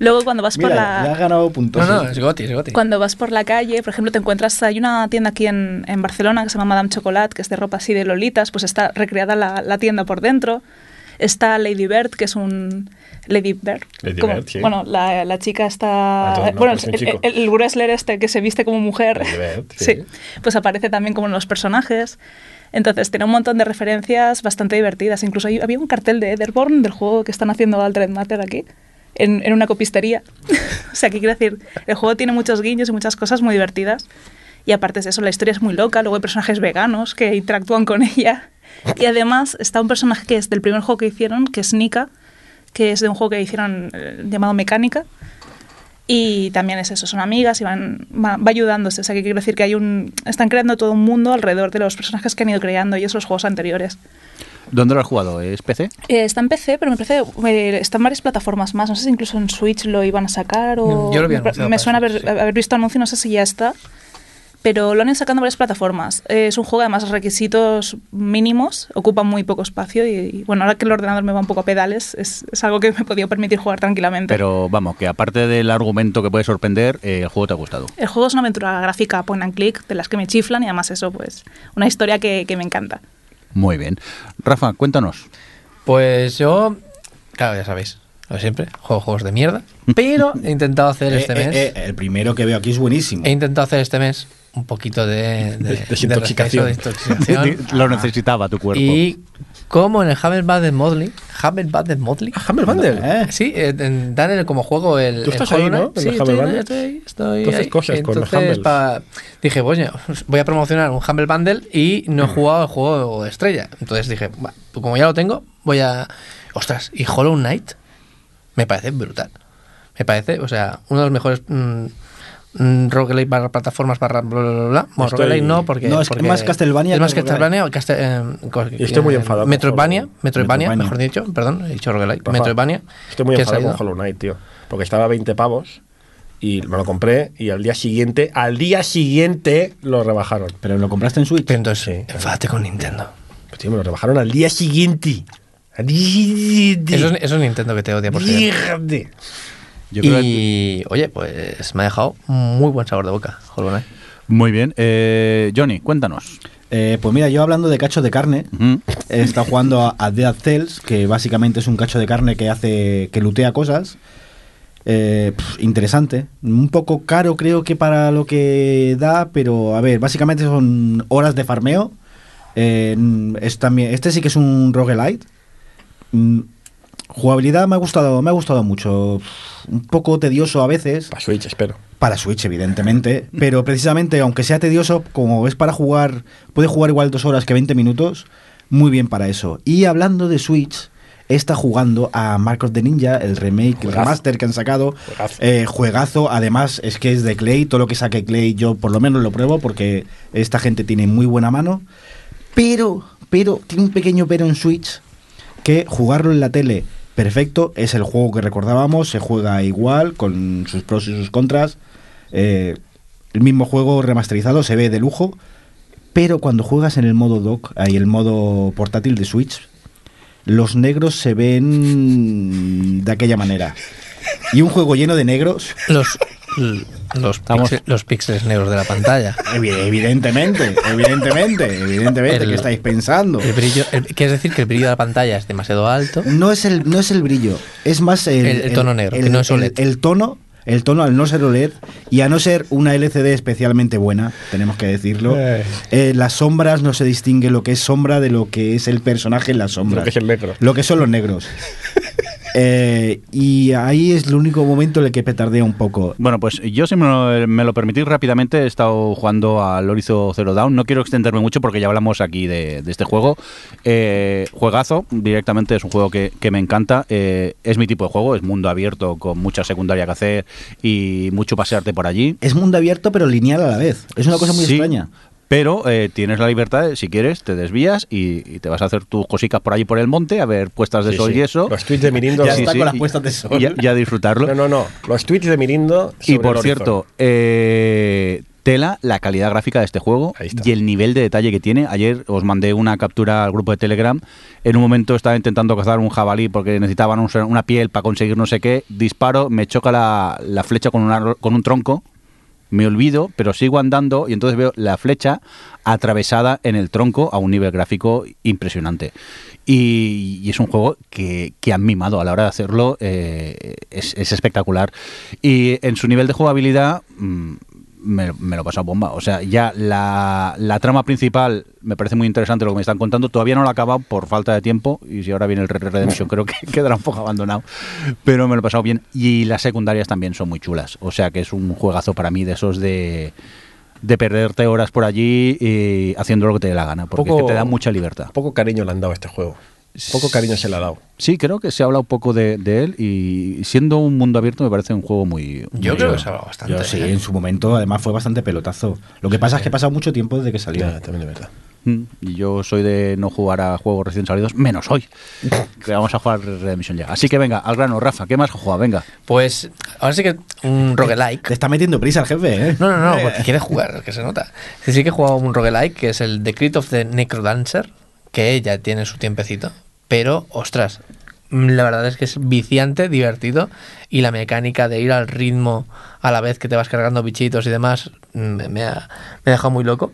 Luego cuando vas por Mira, la... ya has ganado puntos. No, no, es Goti, es Goti. Cuando vas por la calle, por ejemplo, te encuentras, hay una tienda aquí en, en Barcelona que se llama Madame Chocolat, que es de ropa así de lolitas, pues está recreada la, la tienda por dentro. Está Lady Bird, que es un... Lady Bird. Lady como- Bird, sí. Bueno, la, la chica Ah, está... entonces no, bueno, el, el, el wrestler este que se viste como mujer. Lady Bird, sí. sí. Pues aparece también como en los personajes. Entonces, tiene un montón de referencias bastante divertidas. Incluso hay- había un cartel de Etherborn, del juego que están haciendo Altered Matter aquí, en, en una copistería. o sea, ¿qué quiero decir? El juego tiene muchos guiños y muchas cosas muy divertidas. Y aparte de eso, la historia es muy loca. Luego hay personajes veganos que interactúan con ella. Y además está un personaje que es del primer juego que hicieron, que es Nika, que es de un juego que hicieron eh, llamado Mecánica. Y también es eso, son amigas y van, va, va ayudándose. O sea, que quiero decir que hay un. Están creando todo un mundo alrededor de los personajes que han ido creando ellos los juegos anteriores. ¿Dónde lo has jugado? ¿Es PC? Eh, está en PC, pero me parece. eh, está en varias plataformas más. No sé si incluso en Switch lo iban a sacar o. Yo lo había me, me suena haber, sí. haber visto anuncio, no sé si ya está. Pero lo han ido sacando varias plataformas. Eh, es un juego, además, requisitos mínimos, ocupa muy poco espacio. Y, y, bueno, ahora que el ordenador me va un poco a pedales, es, es algo que me he podido permitir jugar tranquilamente. Pero vamos, que aparte del argumento que puede sorprender, eh, el juego te ha gustado. El juego es una aventura gráfica point and click, de las que me chiflan y además eso, pues, una historia que, que me encanta. Muy bien. Rafa, cuéntanos. Pues yo, claro, ya sabéis, lo de siempre, juego juegos de mierda, pero he intentado hacer Eh, este eh, mes, eh, el primero que veo aquí es buenísimo. he intentado hacer este mes un poquito de, de, De- desintoxicación. de de intoxicación. Lo necesitaba tu cuerpo. y como en el Hammer Bad Modley, Hammer Bad Modley, Ah, Hammer Bundle. ¿Eh? Sí, eh, en- dan el- como juego el. Tú el estás Hollow ahí, ¿no? Sí, el estoy, estoy, estoy Tú haces ahí. cosas con los Entonces, pa- dije, oye, voy a promocionar un Humble Bundle y no he jugado el juego de estrella. Entonces dije, "Va, pues como ya lo tengo, voy a. Ostras, y Hollow Knight me parece brutal. Me parece, o sea, uno de los mejores. mm, mm, roguelike barra plataformas barra bla bla bla bla. Bueno, Estoy- no, porque. No, es porque- más Castlevania Es más. Castlevania. Castel- eh, Y estoy muy eh, enfadado Metroidvania, Metroidvania, mejor dicho, perdón, he dicho roguelike. Metroidvania. Estoy muy enfadado con. Hollow Knight, tío. Porque estaba a 20 pavos y me lo compré y al día siguiente, al día siguiente lo rebajaron. Pero lo compraste en Switch. Pero entonces, Sí. enfádate con Nintendo. Pues, tío, me lo rebajaron al día siguiente. Eso es, eso es Nintendo que te odia por ser. Dígate. Yo creo que- Y, oye, pues me ha dejado muy buen sabor de boca, Knight. Muy bien. Eh, Johnny, cuéntanos. Eh, pues mira, yo hablando de cachos de carne, Ujú. he estado jugando a, a Dead Cells, que básicamente es un cacho de carne que hace que lutea cosas. Eh, interesante. Un poco caro creo que para lo que da, pero a ver, básicamente son horas de farmeo. Eh, es también, este sí que es un roguelite. Jugabilidad me ha gustado, me ha gustado mucho. Un poco tedioso a veces. Para Switch, espero. Para Switch, evidentemente. Pero precisamente, aunque sea tedioso, como es para jugar, puede jugar igual dos horas que 20 minutos, muy bien para eso. Y hablando de Switch, está jugando a Marcos de Ninja, el remake, el remaster que han sacado. Juegazo. Eh, juegazo, además es que es de Clay, todo lo que saque Clay yo por lo menos lo pruebo porque esta gente tiene muy buena mano. Pero, pero, tiene un pequeño pero en Switch que jugarlo en la tele, perfecto, es el juego que recordábamos, se juega igual, con sus pros y sus contras. eh, el mismo juego remasterizado se ve de lujo, pero cuando juegas en el modo dock, ahí el modo portátil de Switch, los negros se ven de aquella manera. Y un juego lleno de negros, Los, los, los píxeles negros de la pantalla. evi- evidentemente, evidentemente, evidentemente, El- ¿qué estáis pensando? El brillo, el- ¿Quieres decir que el brillo de la pantalla es demasiado alto? No es el, no es el brillo, es más el, El- el tono negro, que no es OLED. El, el tono, el tono al no ser OLED y a no ser una LCD especialmente buena, tenemos que decirlo. Eh. eh, las sombras no se distingue lo que es sombra de lo que es el personaje en las sombras. Lo que es el negro. Lo que son los negros. Eh, y ahí es el único momento en el que petardea un poco. Bueno, pues yo, si me lo, me lo permitís rápidamente, he estado jugando al Horizon Zero Dawn. No quiero extenderme mucho porque ya hablamos aquí de, de este juego. Eh, juegazo, directamente es un juego que, que me encanta. Eh, es mi tipo de juego, es mundo abierto con mucha secundaria que hacer y mucho pasearte por allí. Es mundo abierto pero lineal a la vez. Es una cosa muy Sí, extraña. Pero eh, tienes la libertad, de, si quieres, te desvías y, y te vas a hacer tus cositas por allí por el monte, a ver puestas de Sí, sol sí. y eso. Los tweets de Mirindo. Ya está con las y- puestas de sol. Y a, y a disfrutarlo. No, no, no. Los tweets de Mirindo. Y sobre por el cierto, eh, tela la calidad gráfica de este juego y el nivel de detalle que tiene. Ayer os mandé una captura al grupo de Telegram. En un momento estaba intentando cazar un jabalí porque necesitaban un- una piel para conseguir no sé qué. Disparo, me choca la, la flecha con, una- con un tronco. Me olvido, pero sigo andando y entonces veo la flecha atravesada en el tronco a un nivel gráfico impresionante. Y, y es un juego que, que han mimado a la hora de hacerlo, eh, es, es espectacular. Y en su nivel de jugabilidad mm, me, me lo he pasado bomba. O sea, ya la, la trama principal me parece muy interesante lo que me están contando. Todavía no lo he acabado por falta de tiempo. Y si ahora viene el Red Redemption, creo que quedará un poco abandonado. Pero me lo he pasado bien. Y las secundarias también son muy chulas. O sea que es un juegazo para mí de esos de de perderte horas por allí y haciendo lo que te dé la gana, porque Poco- es que te da mucha libertad. Poco cariño le han dado a este juego. Poco cariño se le ha dado. Sí, creo que se ha hablado un poco de, de él y siendo un mundo abierto me parece un juego muy... muy Yo creo que se ha hablado bastante. Yo sí, en su momento además fue bastante pelotazo. Lo que pasa es que ha pasado mucho tiempo desde que salió. Ya, también de verdad. Mm, Y yo soy de no jugar a juegos recién salidos, menos hoy, que vamos a jugar Redemption ya. Así que venga, al grano, Rafa, ¿qué más has jugado? Venga. Pues ahora sí que un roguelike. Te está metiendo prisa el jefe, ¿eh? No, no, no, porque quiere jugar, que se nota. Sí, sí que he jugado un roguelike, que es el Decree of the Necrodancer, que ya tiene su tiempecito. Pero, ostras, mm, la verdad es que es viciante, divertido, y la mecánica de ir al ritmo a la vez que te vas cargando bichitos y demás, mm, me, me ha, me ha dejado muy loco.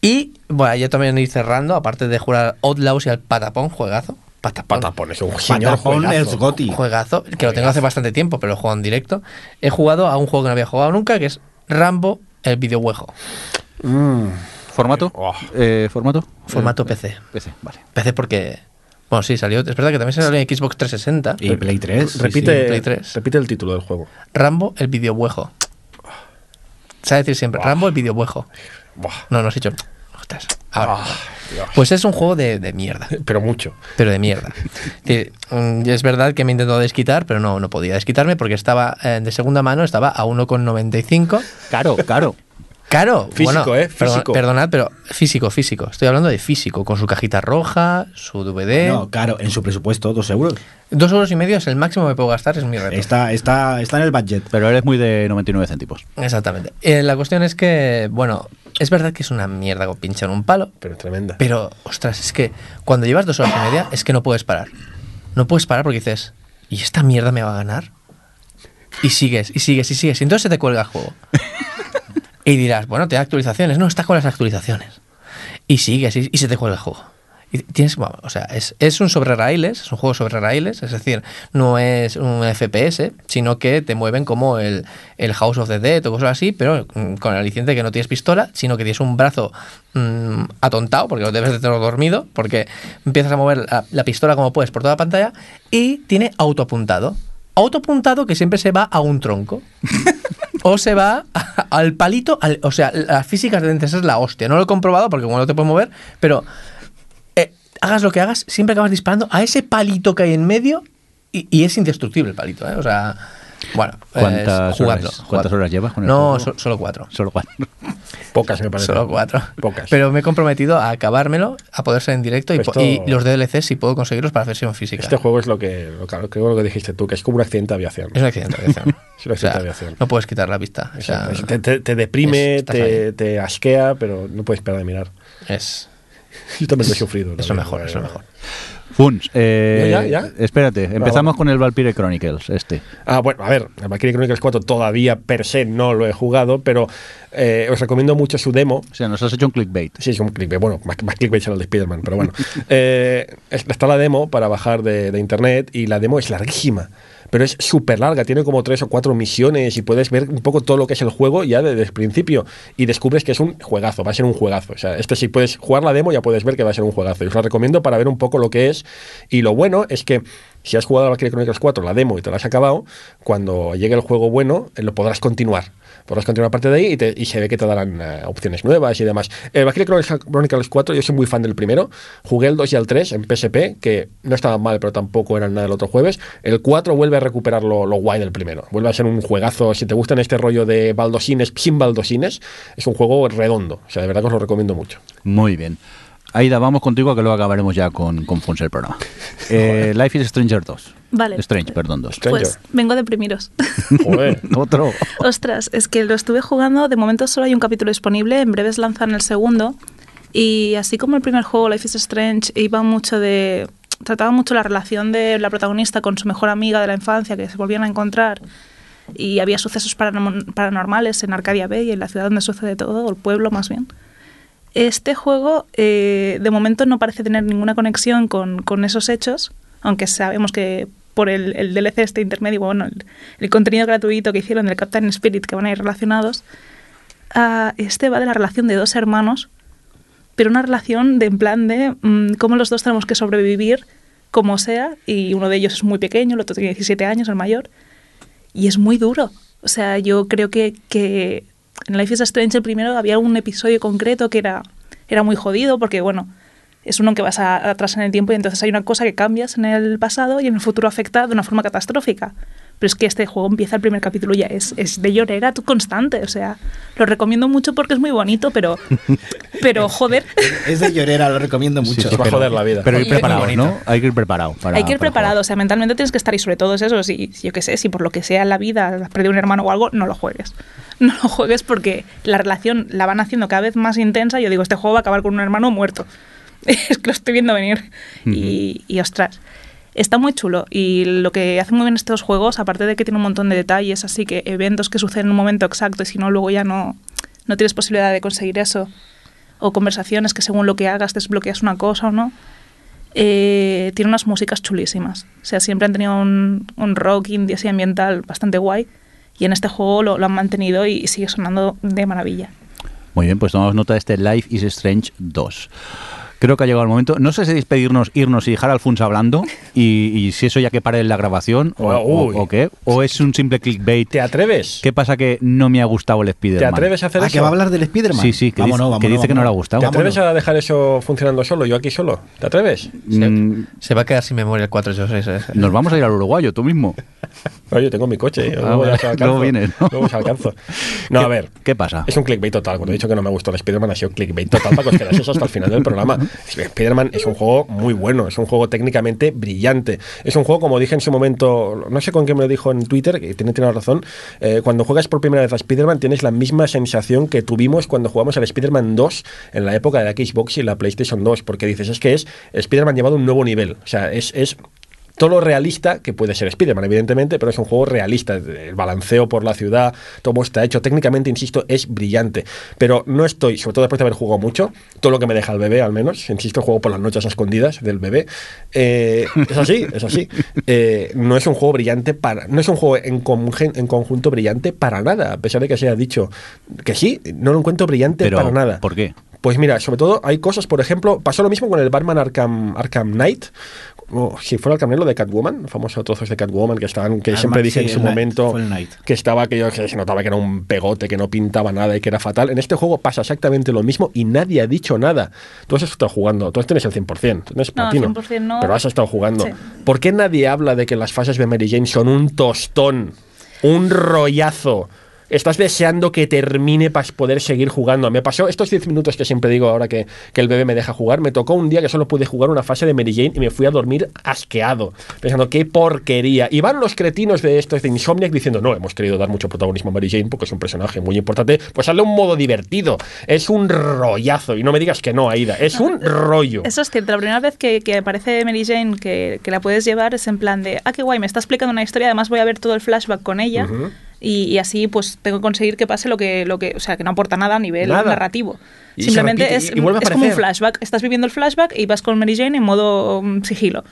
Y, bueno, ya también ir cerrando, aparte de jugar al Outlaws y al Patapón, juegazo. Patapón. Patapón es un señor Patapón juegazo. es Goti. Juegazo, que lo tengo hace bastante tiempo, pero lo he jugado en directo. He jugado a un juego que no había jugado nunca, que es Rambo, el videojuego. ¿Formato? Oh. Eh, ¿Formato? Formato Eh, PC. PC, vale. PC porque... Bueno, sí, salió. Es verdad que también salió en Xbox 360. Y Play 3. sí, Repite, sí, Play 3. repite el título del juego. Rambo, el videojuego. Se va a decir siempre, Buah. Rambo, el videojuego. Buah. No, no has dicho... Ostras, ahora. Ah. Pues es un juego de, de mierda. Pero mucho. pero de mierda. Es mm, es verdad que me he intentado desquitar, pero no, no podía desquitarme porque estaba eh, de segunda mano, estaba a 1,95. Caro, caro. Caro, Físico, bueno, ¿eh? Físico. perdonad, pero físico, físico. Estoy hablando de físico, con su cajita roja, su DVD. No, claro, en su presupuesto, dos euros. Dos euros y medio es el máximo que me puedo gastar, es mi reto. Está, está, está en el budget. Pero eres muy de 99 céntimos. Exactamente. Eh, la cuestión es que, bueno, es verdad que es una mierda con pinchar un palo, Pero tremenda. pero, ostras, es que cuando llevas dos horas y media, es que no puedes parar. No puedes parar porque dices, ¿y esta mierda me va a ganar? Y sigues, y sigues, y sigues. Y entonces se te cuelga el juego. Y dirás, bueno, te da actualizaciones. No, está con las actualizaciones. Y sigues, y, y se te cuelga el juego. Y tienes, bueno, o sea, es, es un sobre raíles, es un juego sobre raíles, es decir, no es un FPS, sino que te mueven como el, el House of the Dead o cosas así, pero mm, con el aliciente que no tienes pistola, sino que tienes un brazo mm, atontado, porque lo debes de tener dormido, porque empiezas a mover la, la pistola como puedes por toda la pantalla, y tiene autoapuntado. Autoapuntado que siempre se va a un tronco. o se va al palito, al- o sea, las físicas de ser la hostia. No lo he comprobado porque como no te puedes mover, pero eh, hagas lo que hagas, siempre acabas disparando a ese palito que hay en medio y, y es indestructible el palito, ¿eh? O sea, bueno, ¿Cuántas jugarlo, horas- cuántas horas llevas con el No, juego? so- solo cuatro. Solo cuatro. Pocas, me parece. Solo cuatro. Pocas. Pero me he comprometido a acabármelo, a poder ser en directo y, po- Esto- y los DLCs si puedo conseguirlos para versión física. Este juego es lo que, lo, claro, creo lo que dijiste tú, que es como un accidente de aviación. Es un accidente de aviación. Es un accidente O sea, de aviación. No puedes quitar la vista. O sea, es- te, te- te deprime, es- te, te asquea, pero no puedes parar de mirar. es, Yo también lo he sufrido. es lo mejor, es lo verdad. mejor. Funs, eh, ¿Ya, ya? espérate, empezamos bueno. con el Valkyrie Chronicles, este. Ah, bueno, a ver, el Valkyrie Chronicles 4 todavía per se no lo he jugado, pero eh, os recomiendo mucho su demo. O sea, nos has hecho un clickbait. Sí, es un clickbait. Bueno, más, más clickbait será el de Spider-Man, pero bueno. Eh, es- está la demo para bajar de, de internet y la demo es larguísima. Pero es súper larga, tiene como tres o cuatro misiones y puedes ver un poco todo lo que es el juego ya desde el principio. Y descubres que es un juegazo, va a ser un juegazo. O sea, este si puedes jugar la demo ya puedes ver que va a ser un juegazo. Y os la recomiendo para ver un poco lo que es. Y lo bueno es que si has jugado a Valkyrie Chronicles 4, la demo, y te la has acabado, cuando llegue el juego bueno, eh, lo podrás continuar. Podrás continuar parte de ahí y, te- y se ve que te darán eh, opciones nuevas y demás. El Valkyrie Chronicles 4, yo soy muy fan del primero. Jugué el 2 y el 3 en PSP, que no estaban mal, pero tampoco eran nada del otro jueves. El 4 vuelve a recuperar lo, lo guay del primero. Vuelve a ser un juegazo. Si te gustan este rollo de baldosines, sin baldosines, es un juego redondo. O sea, de verdad que os lo recomiendo mucho. Muy bien. Aida, vamos contigo que luego acabaremos ya con, con el programa. Eh, Life is Stranger 2. Vale. Strange, perdón, 2. Stranger. Pues vengo a deprimiros. Joder. Otro. Ostras, es que lo estuve jugando, de momento solo hay un capítulo disponible, en breves lanzan el segundo. Y así como el primer juego, Life is Strange, iba mucho de. trataba mucho la relación de la protagonista con su mejor amiga de la infancia, que se volvían a encontrar. Y había sucesos paranorm- paranormales en Arcadia Bay, en la ciudad donde sucede todo, o el pueblo más bien. Este juego, eh, de momento, no parece tener ninguna conexión con, con esos hechos, aunque sabemos que por el, el DLC este intermedio, bueno, el, el contenido gratuito que hicieron del Captain Spirit, que van a ir relacionados, ah, este va de la relación de dos hermanos, pero una relación de en plan de mm, cómo los dos tenemos que sobrevivir como sea, y uno de ellos es muy pequeño, el otro tiene 17 años, el mayor, y es muy duro. O sea, yo creo que, que en Life is Strange el primero había un episodio concreto que era, era muy jodido porque, bueno, es uno que vas a- atrás en el tiempo y entonces hay una cosa que cambias en el pasado y en el futuro afecta de una forma catastrófica. Pero es que este juego empieza el primer capítulo y ya es, es de llorera tú constante. O sea, lo recomiendo mucho porque es muy bonito, pero, pero joder, Es de llorera, lo recomiendo mucho. Os va a joder la vida. Pero ir preparado. ¿no? Hay que ir preparado. Para, hay que ir para preparado. O sea, mentalmente tienes que estar y sobre todo es eso. Si, si yo qué sé, si por lo que sea en la vida has perdido un hermano o algo, no lo juegues. No lo juegues porque la relación la van haciendo cada vez más intensa. Yo digo, este juego va a acabar con un hermano muerto. es que lo estoy viendo venir. y, y ostras. Está muy chulo y lo que hacen muy bien estos juegos, aparte de que tiene un montón de detalles, así que eventos que suceden en un momento exacto y si no luego ya no, no tienes posibilidad de conseguir eso, o conversaciones que según lo que hagas desbloqueas una cosa o no, eh, tiene unas músicas chulísimas. O sea, siempre han tenido un, un rock indie así ambiental bastante guay y en este juego lo, lo han mantenido y sigue sonando de maravilla. Muy bien, pues tomamos nota de este Life is Strange 2. Creo que ha llegado el momento. No sé si despedirnos, irnos y dejar a Alfonso hablando y, y si eso ya que pare la grabación o, o- Uy. o qué. O es un simple clickbait. ¿Te atreves? ¿Qué pasa que no me ha gustado el Spider-Man? ¿Te atreves a hacer ¿Ah, eso? que va a hablar del Spider-Man? Sí, sí, que Vámonos, dice, vámonos, que, dice que no le ha vámonos. gustado. ¿Te atreves a dejar eso funcionando solo? Yo aquí solo. ¿Te atreves? Mm, Se va a quedar sin memoria el 486. nos vamos a ir al uruguayo, tú mismo. Oye, tengo mi coche. ¿eh? Ah, Luego, alcanzo. Vienes, ¿no? Luego se alcanzo. No, ¿Qué- a ver. ¿Qué pasa? Es un clickbait total. Cuando he dicho que no me gustó el Spider-Man, ha sido clickbait total para que os quedáis hasta el final del programa. Spider-Man es un juego muy bueno, es un juego técnicamente brillante. Es un juego, como dije en su momento, no sé con qué me lo dijo en Twitter, que tiene, tiene razón, eh, cuando juegas por primera vez a Spider-Man tienes la misma sensación que tuvimos cuando jugamos al Spider-Man 2 en la época de la Xbox y la PlayStation 2, porque dices, es que es Spider-Man llevado a un nuevo nivel. O sea, es, es todo lo realista que puede ser Spider-Man, evidentemente, pero es un juego realista. El balanceo por la ciudad, todo está hecho. Técnicamente, insisto, es brillante. Pero no estoy, sobre todo después de haber jugado mucho, todo lo que me deja el bebé, al menos, insisto, juego por las noches a escondidas del bebé. Eh, es así, es así. Eh, no es un juego brillante para. No es un juego en, en conjunto brillante para nada, a pesar de que se haya dicho que sí, no lo encuentro brillante Pero, para nada. ¿por qué? Pues mira, sobre todo hay cosas, por ejemplo, pasó lo mismo con el Batman Arkham, Arkham Knight, o si fuera el camelo de Catwoman, famosos trozos de Catwoman que estaban, que Arma- siempre dije sí, en su momento que estaba que se notaba que era un pegote, que no pintaba nada y que era fatal. En este juego pasa exactamente lo mismo y nadie ha dicho nada. Tú has estado jugando, tú tienes el 100%, tú tienes No, platino, 100% no. pero has estado jugando. Sí. ¿Por qué nadie habla de que las fases de Mary Jane son un tostón, un rollazo? Estás deseando que termine para poder seguir jugando. Me pasó estos 10 minutos que siempre digo ahora que, que el bebé me deja jugar. Me tocó un día que solo pude jugar una fase de Mary Jane y me fui a dormir asqueado, pensando qué porquería. Y van los cretinos de estos de Insomniac diciendo, no, hemos querido dar mucho protagonismo a Mary Jane porque es un personaje muy importante. Pues hazle un modo divertido. Es un rollazo. Y no me digas que no, Aida. Es un rollo. Eso es cierto. La primera vez que, que aparece Mary Jane que, que la puedes llevar es en plan de, ah, qué guay, me está explicando una historia, además voy a ver todo el flashback con ella. Y, y así pues tengo que conseguir que pase lo que, lo que, o sea, que no aporta nada a nivel Nada. narrativo. Y Simplemente repite, es, y- es como un flashback. Estás viviendo el flashback y vas con Mary Jane en modo mm, sigilo.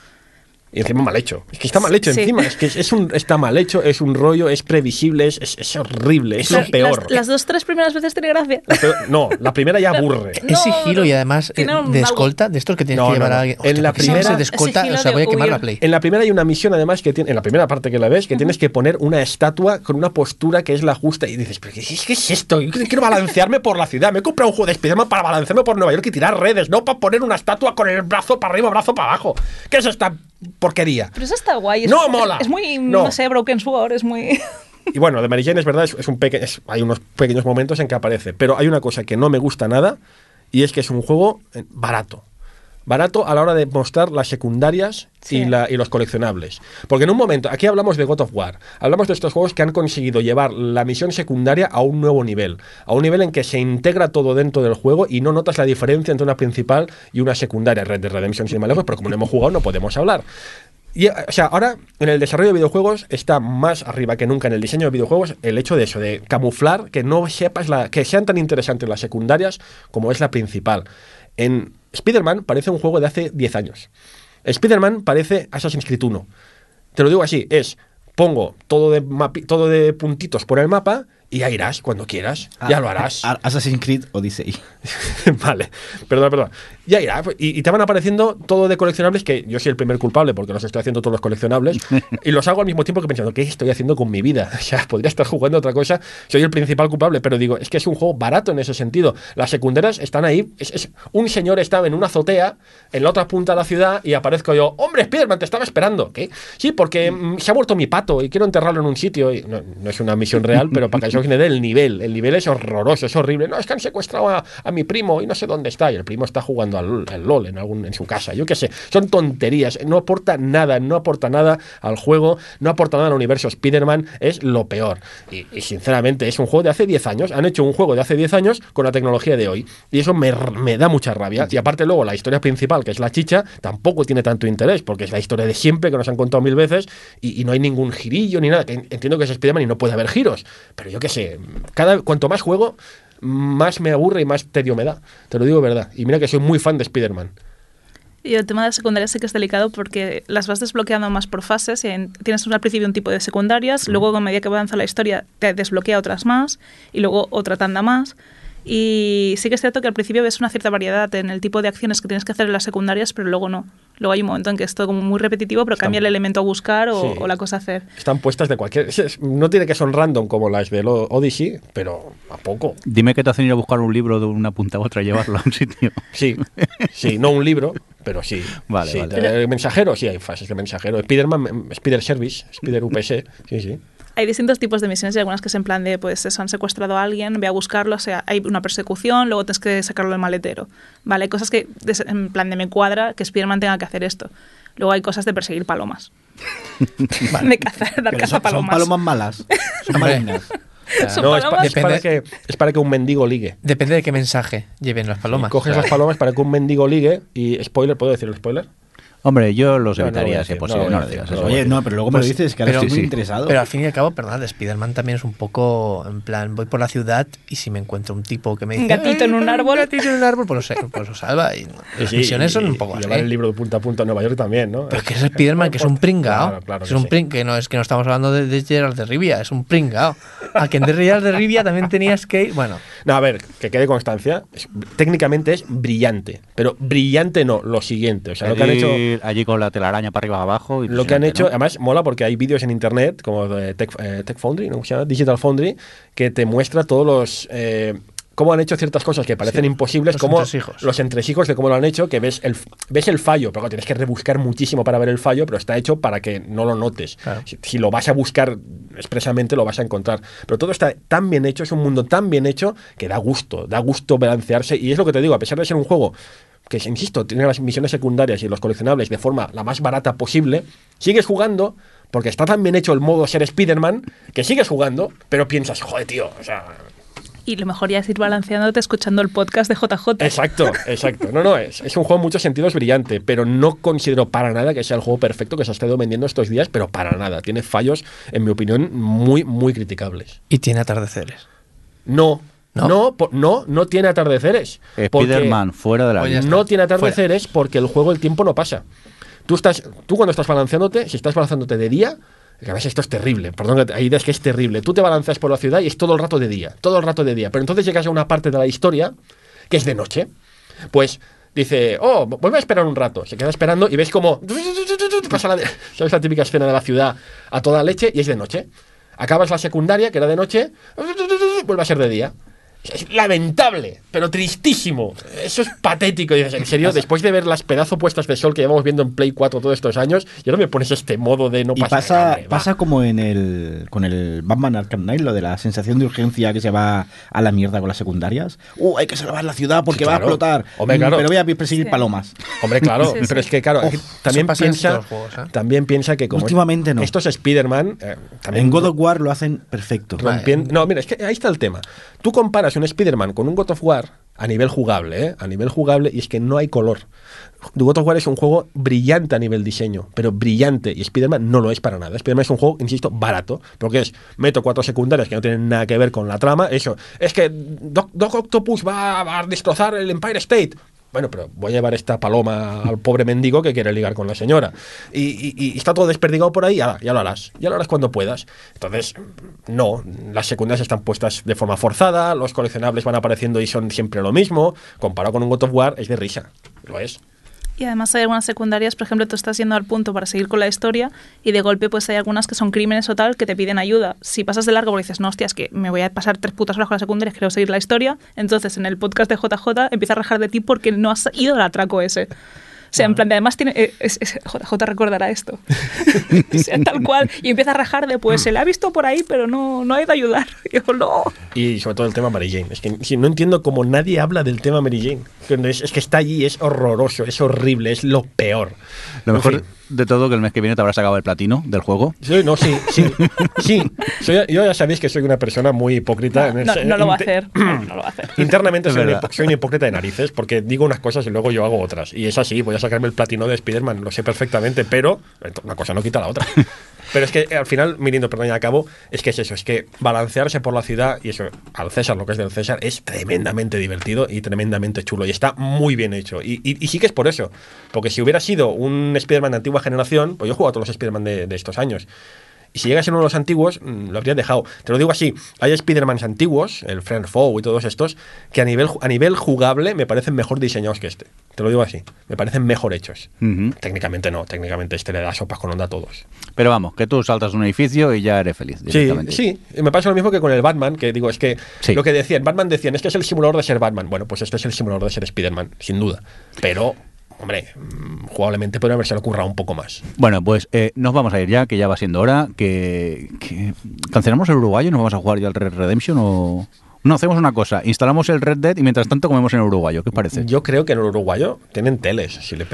Y encima mal hecho. Es que está mal hecho Sí. encima. Es que es, es un, está mal hecho, es un rollo, es previsible, es, es, es horrible, es lo peor. Las, las dos, tres primeras veces tiene gracia. La peor- No, la primera ya aburre. Es No, sigilo no, y además eh, de escolta, de estos que tienes No, que llevar no, a alguien. En la primera- se de escolta, Sigilo o sea, voy a quemar huir. la play. En la primera hay una misión además que tiene, en la primera parte que la ves, que tienes que poner una estatua con una postura que es la justa y dices, pero ¿qué es, qué es esto? Yo quiero balancearme por la ciudad, me he comprado un juego de Spiderman para balancearme por Nueva York y tirar redes, no para poner una estatua con el brazo para arriba, brazo para abajo. ¿Qué es esta porquería? Pero eso está guay. Es, No mola. Es muy, No. no, sé, Broken Sword, es muy... Y bueno, de Mary Jane es verdad, es, es un peque- es- hay unos pequeños momentos en que aparece, pero hay una cosa que no me gusta nada y es que es un juego eh, barato. Barato a la hora de mostrar las secundarias y, Sí. la- y los coleccionables. Porque en un momento, aquí hablamos de God of War, hablamos de estos juegos que han conseguido llevar la misión secundaria a un nuevo nivel, a un nivel en que se integra todo dentro del juego y no notas la diferencia entre una principal y una secundaria. Red Dead Redemption sin ir más lejos, pero como no hemos jugado no podemos hablar. Y, eh, o sea, ahora en el desarrollo de videojuegos está más arriba que nunca en el diseño de videojuegos el hecho de eso, de camuflar que no sepas la, que sean tan interesantes las secundarias como es la principal. En Spider-Man parece un juego de hace 10 años. Spider-Man parece Assassin's Creed 1. Te lo digo así, es pongo todo de, todo de puntitos por el mapa y ya irás cuando quieras, ya lo harás. A- Assassin's Creed Odyssey. vale, perdón, perdón. Ya irá. Y, y te van apareciendo todo de coleccionables que yo soy el primer culpable porque los estoy haciendo todos los coleccionables y los hago al mismo tiempo que pensando, ¿qué estoy haciendo con mi vida? O sea, podría estar jugando otra cosa. Soy el principal culpable, pero digo, es que es un juego barato en ese sentido. Las secundarias están ahí. Es, es- un señor estaba en una azotea en la otra punta de la ciudad y aparezco yo, hombre, Spiderman, te estaba esperando. ¿Qué? Sí, porque mm, se ha vuelto mi pato y quiero enterrarlo en un sitio. Y no, no es una misión real, pero para que dé el nivel. El nivel es horroroso, es horrible. No, es que han secuestrado a, a mi primo y no sé dónde está. Y el primo está jugando al, al LOL en, algún, en su casa. Yo qué sé. Son tonterías. No aporta nada, no aporta nada al juego, no aporta nada al universo Spider-Man. Es lo peor. Y, sinceramente, es un juego de hace 10 años. Han hecho un juego de hace 10 años con la tecnología de hoy. Y eso me, me da mucha rabia. Y aparte, luego, la historia principal, que es la chicha, tampoco tiene tanto interés, porque es la historia de siempre que nos han contado mil veces y, no hay ningún girillo ni nada. Entiendo que es Spider-Man y no puede haber giros. Pero yo qué sé, cada, cuanto más juego, más me aburre y más tedio me da. Te lo digo verdad. Y mira que soy muy fan de Spider-Man. Y el tema de secundarias sí que es delicado porque las vas desbloqueando más por fases. en- tienes al principio un tipo de secundarias, luego a medida que avanza la historia te desbloquea otras más y luego otra tanda más. Y sí que es cierto que al principio ves una cierta variedad en el tipo de acciones que tienes que hacer en las secundarias, pero luego no. Luego hay un momento en que es todo como muy repetitivo, pero Están- cambia el elemento a buscar o, Sí. o la cosa a hacer. Están puestas de cualquier. No tiene que son random como las de lo- Odyssey, pero a poco. Dime que te hacen ir a buscar un libro de una punta a otra y llevarlo a un sitio. Sí, sí, no un libro, pero sí. Vale, sí. vale. El mensajero, sí, hay fases de mensajero. Spider-Man, Spider Service, Spider UPS, sí, sí. Hay distintos tipos de misiones y algunas que es en plan de, pues eso, han secuestrado a alguien, ve a buscarlo, o sea, hay una persecución, luego tienes que sacarlo del maletero. Vale, hay cosas que en plan de me cuadra que Spider-Man tenga que hacer esto. Luego hay cosas de perseguir palomas. de cazar, dar caza a son, son palomas. palomas malas. Son malignas. Son No, es, pa- palomas. es para que, es para que un mendigo ligue. Depende de qué mensaje lleven las palomas. Coges las palomas para que un mendigo ligue y spoiler, ¿puedo decir el spoiler? Hombre, yo los No, no evitaría si es no posible. No, lo digas. no eso. Oye, no, pero luego me lo Pues, dices que ahora estoy muy sí. interesado. Pero al fin y al cabo, perdón, Spider-Man también es un poco, en plan, voy por la ciudad y si me encuentro un tipo que me dice... Un gatito en un "Ay, árbol". Un gatito en un árbol, pues lo, sé, pues lo salva. Y las misiones son un poco así. llevar el libro de punta a punta a Nueva York también, ¿no? Pero es que es Spider-Man, que es un pringao. Claro, claro es que un sí. pring, que no es que no estamos hablando de, de Gerald de Rivia, es un pringao. A quien de Gerald de Rivia también tenía skate. Bueno, No, a ver, que quede constancia. es- técnicamente es brillante, pero brillante no, lo siguiente. O sea, lo que han hecho. Ir allí con la telaraña para arriba abajo. Lo que han hecho, ¿no? además mola porque hay vídeos en internet, como de Tech, eh, Tech Foundry, ¿no? Digital Foundry, que te muestra todos los. eh, cómo han hecho ciertas cosas que parecen imposibles, los como entresijos. los entresijos de cómo lo han hecho, que ves el, ves el fallo, pero claro, tienes que rebuscar muchísimo para ver el fallo, pero está hecho para que no lo notes. Claro. Si, si lo vas a buscar expresamente, lo vas a encontrar. Pero todo está tan bien hecho, es un mundo tan bien hecho, que da gusto, da gusto balancearse. Y es lo que te digo, a pesar de ser un juego que, insisto, tiene las misiones secundarias y los coleccionables de forma la más barata posible, sigues jugando porque está tan bien hecho el modo ser Spider-Man que sigues jugando, pero piensas, joder, tío, o sea, Y lo mejor ya es ir balanceándote escuchando el podcast de JJ. Exacto, exacto. No, no, es, es un juego en muchos sentidos brillante, pero no considero para nada que sea el juego perfecto que se ha estado vendiendo estos días, pero para nada. Tiene fallos, en mi opinión, muy, muy criticables. y tiene atardeceres. No, ¿No? no, no, no tiene atardeceres. porque Spider-Man fuera de la lista. No tiene atardeceres porque el juego el tiempo no pasa. Tú, estás, tú cuando estás balanceándote, si estás balanceándote de día, que a veces esto es terrible, perdón, hay ideas que es terrible. Tú te balanceas por la ciudad y es todo el rato de día, todo el rato de día. Pero entonces llegas a una parte de la historia que es de noche. Pues dice, oh, vuelve a esperar un rato. Se queda esperando y ves como pasa la, ¿sabes la típica escena de la ciudad a toda leche y es de noche. Acabas la secundaria, que era de noche, vuelve a ser de día. Es lamentable, pero tristísimo. Eso es patético. Y dices, en serio, después de ver las pedazo puestas de sol que llevamos viendo en Play 4 todos estos años, y ahora me pones este modo de no Y pasar pasa, hambre, pasa como en el con el Batman Arkham Knight, lo de la sensación de urgencia que se va a la mierda con las secundarias. Uh, hay que salvar la ciudad porque Sí, va a claro. explotar. Hombre, Mm, claro. Pero voy a perseguir Sí. palomas. Hombre, claro, Sí, sí. pero es que, claro, Uf, también piensa, juegos, ¿eh? también piensa que como Últimamente no. estos Spider-Man, eh, En God of War lo hacen perfecto. rompien- No, mira, es que ahí está el tema. Tú comparas un Spider-Man con un God of War a nivel jugable, ¿eh? A nivel jugable, y es que no hay color. God of War es un juego brillante a nivel diseño, pero brillante, y Spider-Man no lo es para nada. Spider-Man es un juego, insisto, barato, porque es, meto cuatro secundarias que no tienen nada que ver con la trama, eso, es que Doc, Doc Octopus va a destrozar el Empire State. Bueno, pero voy a llevar esta paloma al pobre mendigo que quiere ligar con la señora. Y, está todo desperdigado por ahí, ya, ya lo harás. Ya lo harás cuando puedas. Entonces, no, las secundarias están puestas de forma forzada, los coleccionables van apareciendo y son siempre lo mismo. Comparado con un God of War, es de risa. Lo es. Y además hay algunas secundarias, por ejemplo, tú estás yendo al punto para seguir con la historia y de golpe pues hay algunas que son crímenes o tal que te piden ayuda. Si pasas de largo porque dices, no, hostia, es que me voy a pasar tres putas horas con las secundarias, quiero seguir la historia, entonces en el podcast de JJ empieza a rajar de ti porque no has ido al atraco ese. O sea, en plan, de, además tiene. eh, es- es- JJ recordará esto. o sea, tal cual. Y empieza a rajar de, pues se le ha visto por ahí, pero no, no ha ido a ayudar. Y yo, no. Y sobre todo el tema Mary Jane. Es que si no entiendo cómo nadie habla del tema Mary Jane. Es, es que está allí, es horroroso, es horrible, es lo peor. Lo En mejor fin. De todo que el mes que viene te habrás sacado el platino del juego. Sí, no, sí, sí, sí. Soy- yo ya sabéis que soy una persona muy hipócrita. en No, ese- no lo va a inte- hacer. No, no lo va a hacer. Internamente soy, hipo- soy una hipócrita de narices porque digo unas cosas y luego yo hago otras. Y es así, voy a sacarme el platino de Spider-Man, lo sé perfectamente, pero una cosa no quita la otra. Pero es que eh, al final, mirando, perdón, ya acabo, es que es eso, es que balancearse por la ciudad y eso, al César, lo que es del César, es tremendamente divertido y tremendamente chulo y está muy bien hecho. Y, y- y sí que es por eso, porque si hubiera sido un Spider-Man de antigua generación, pues yo he jugado a todos los Spider-Man de, de estos años. Y si llega a ser uno de los antiguos, mm, lo habría dejado. Te lo digo así, hay Spider-Mans antiguos, el Friend Foe y todos estos, que a nivel, a nivel jugable me parecen mejor diseñados que este. Te lo digo así, me parecen mejor hechos. Técnicamente no, técnicamente este le da sopas con onda a todos. Pero vamos, que tú saltas de un edificio y ya eres feliz. Sí, directamente. sí, y me pasa lo mismo que con el Batman, que digo, es que Sí. lo que decían, Batman decían, es que es el simulador de ser Batman. Bueno, pues este es el simulador de ser Spider-Man, sin duda. Pero hombre, jugablemente podría haberse ocurra un poco más. Bueno, pues eh, nos vamos a ir ya, que ya va siendo hora. Que, ¿Cancelamos el uruguayo nos vamos a jugar ya al Red Redemption o...? No, hacemos una cosa. Instalamos el Red Dead y mientras tanto comemos en el uruguayo. ¿Qué parece? Yo creo que en el uruguayo tienen teles. Si le,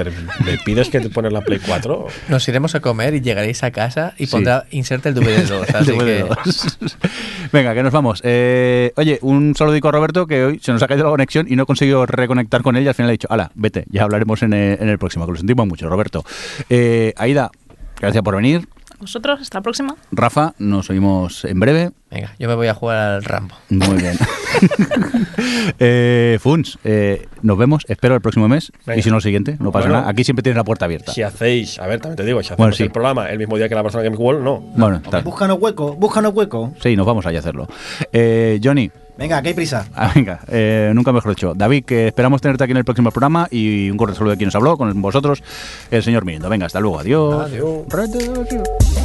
le pides que te pones la Play 4, Nos iremos a comer y llegaréis a casa y Sí. pondrá inserte el DVD2. Así Después de que dos. Venga, que nos vamos. Eh, oye, un saludico a Roberto que hoy se nos ha caído la conexión y no he conseguido reconectar con él y al final ha dicho, ala, vete, ya hablaremos en el, en el próximo, que lo sentimos mucho, Roberto. Eh, Aida, gracias por venir. Vosotros, hasta la próxima. Rafa, nos oímos en breve. venga, yo me voy a jugar al Rambo. Muy bien. eh, Funs, eh, nos vemos, espero el próximo mes. Venga. Y si no, el siguiente, no pasa Bueno. nada. Aquí siempre tienes la puerta abierta. si hacéis, a ver, también te digo, si hacemos Bueno, sí. el programa el mismo día que la persona Game World, no. Bueno, tal. Búscanos hueco, búscanos hueco. Sí, nos vamos allá a hacerlo. Eh, Johnny, Venga, que hay prisa. Ah, venga, eh, nunca mejor dicho. David, que esperamos tenerte aquí en el próximo programa y un corto saludo de quien nos habló, con vosotros, el señor Mirindo. Venga, hasta luego. Adiós. Adiós.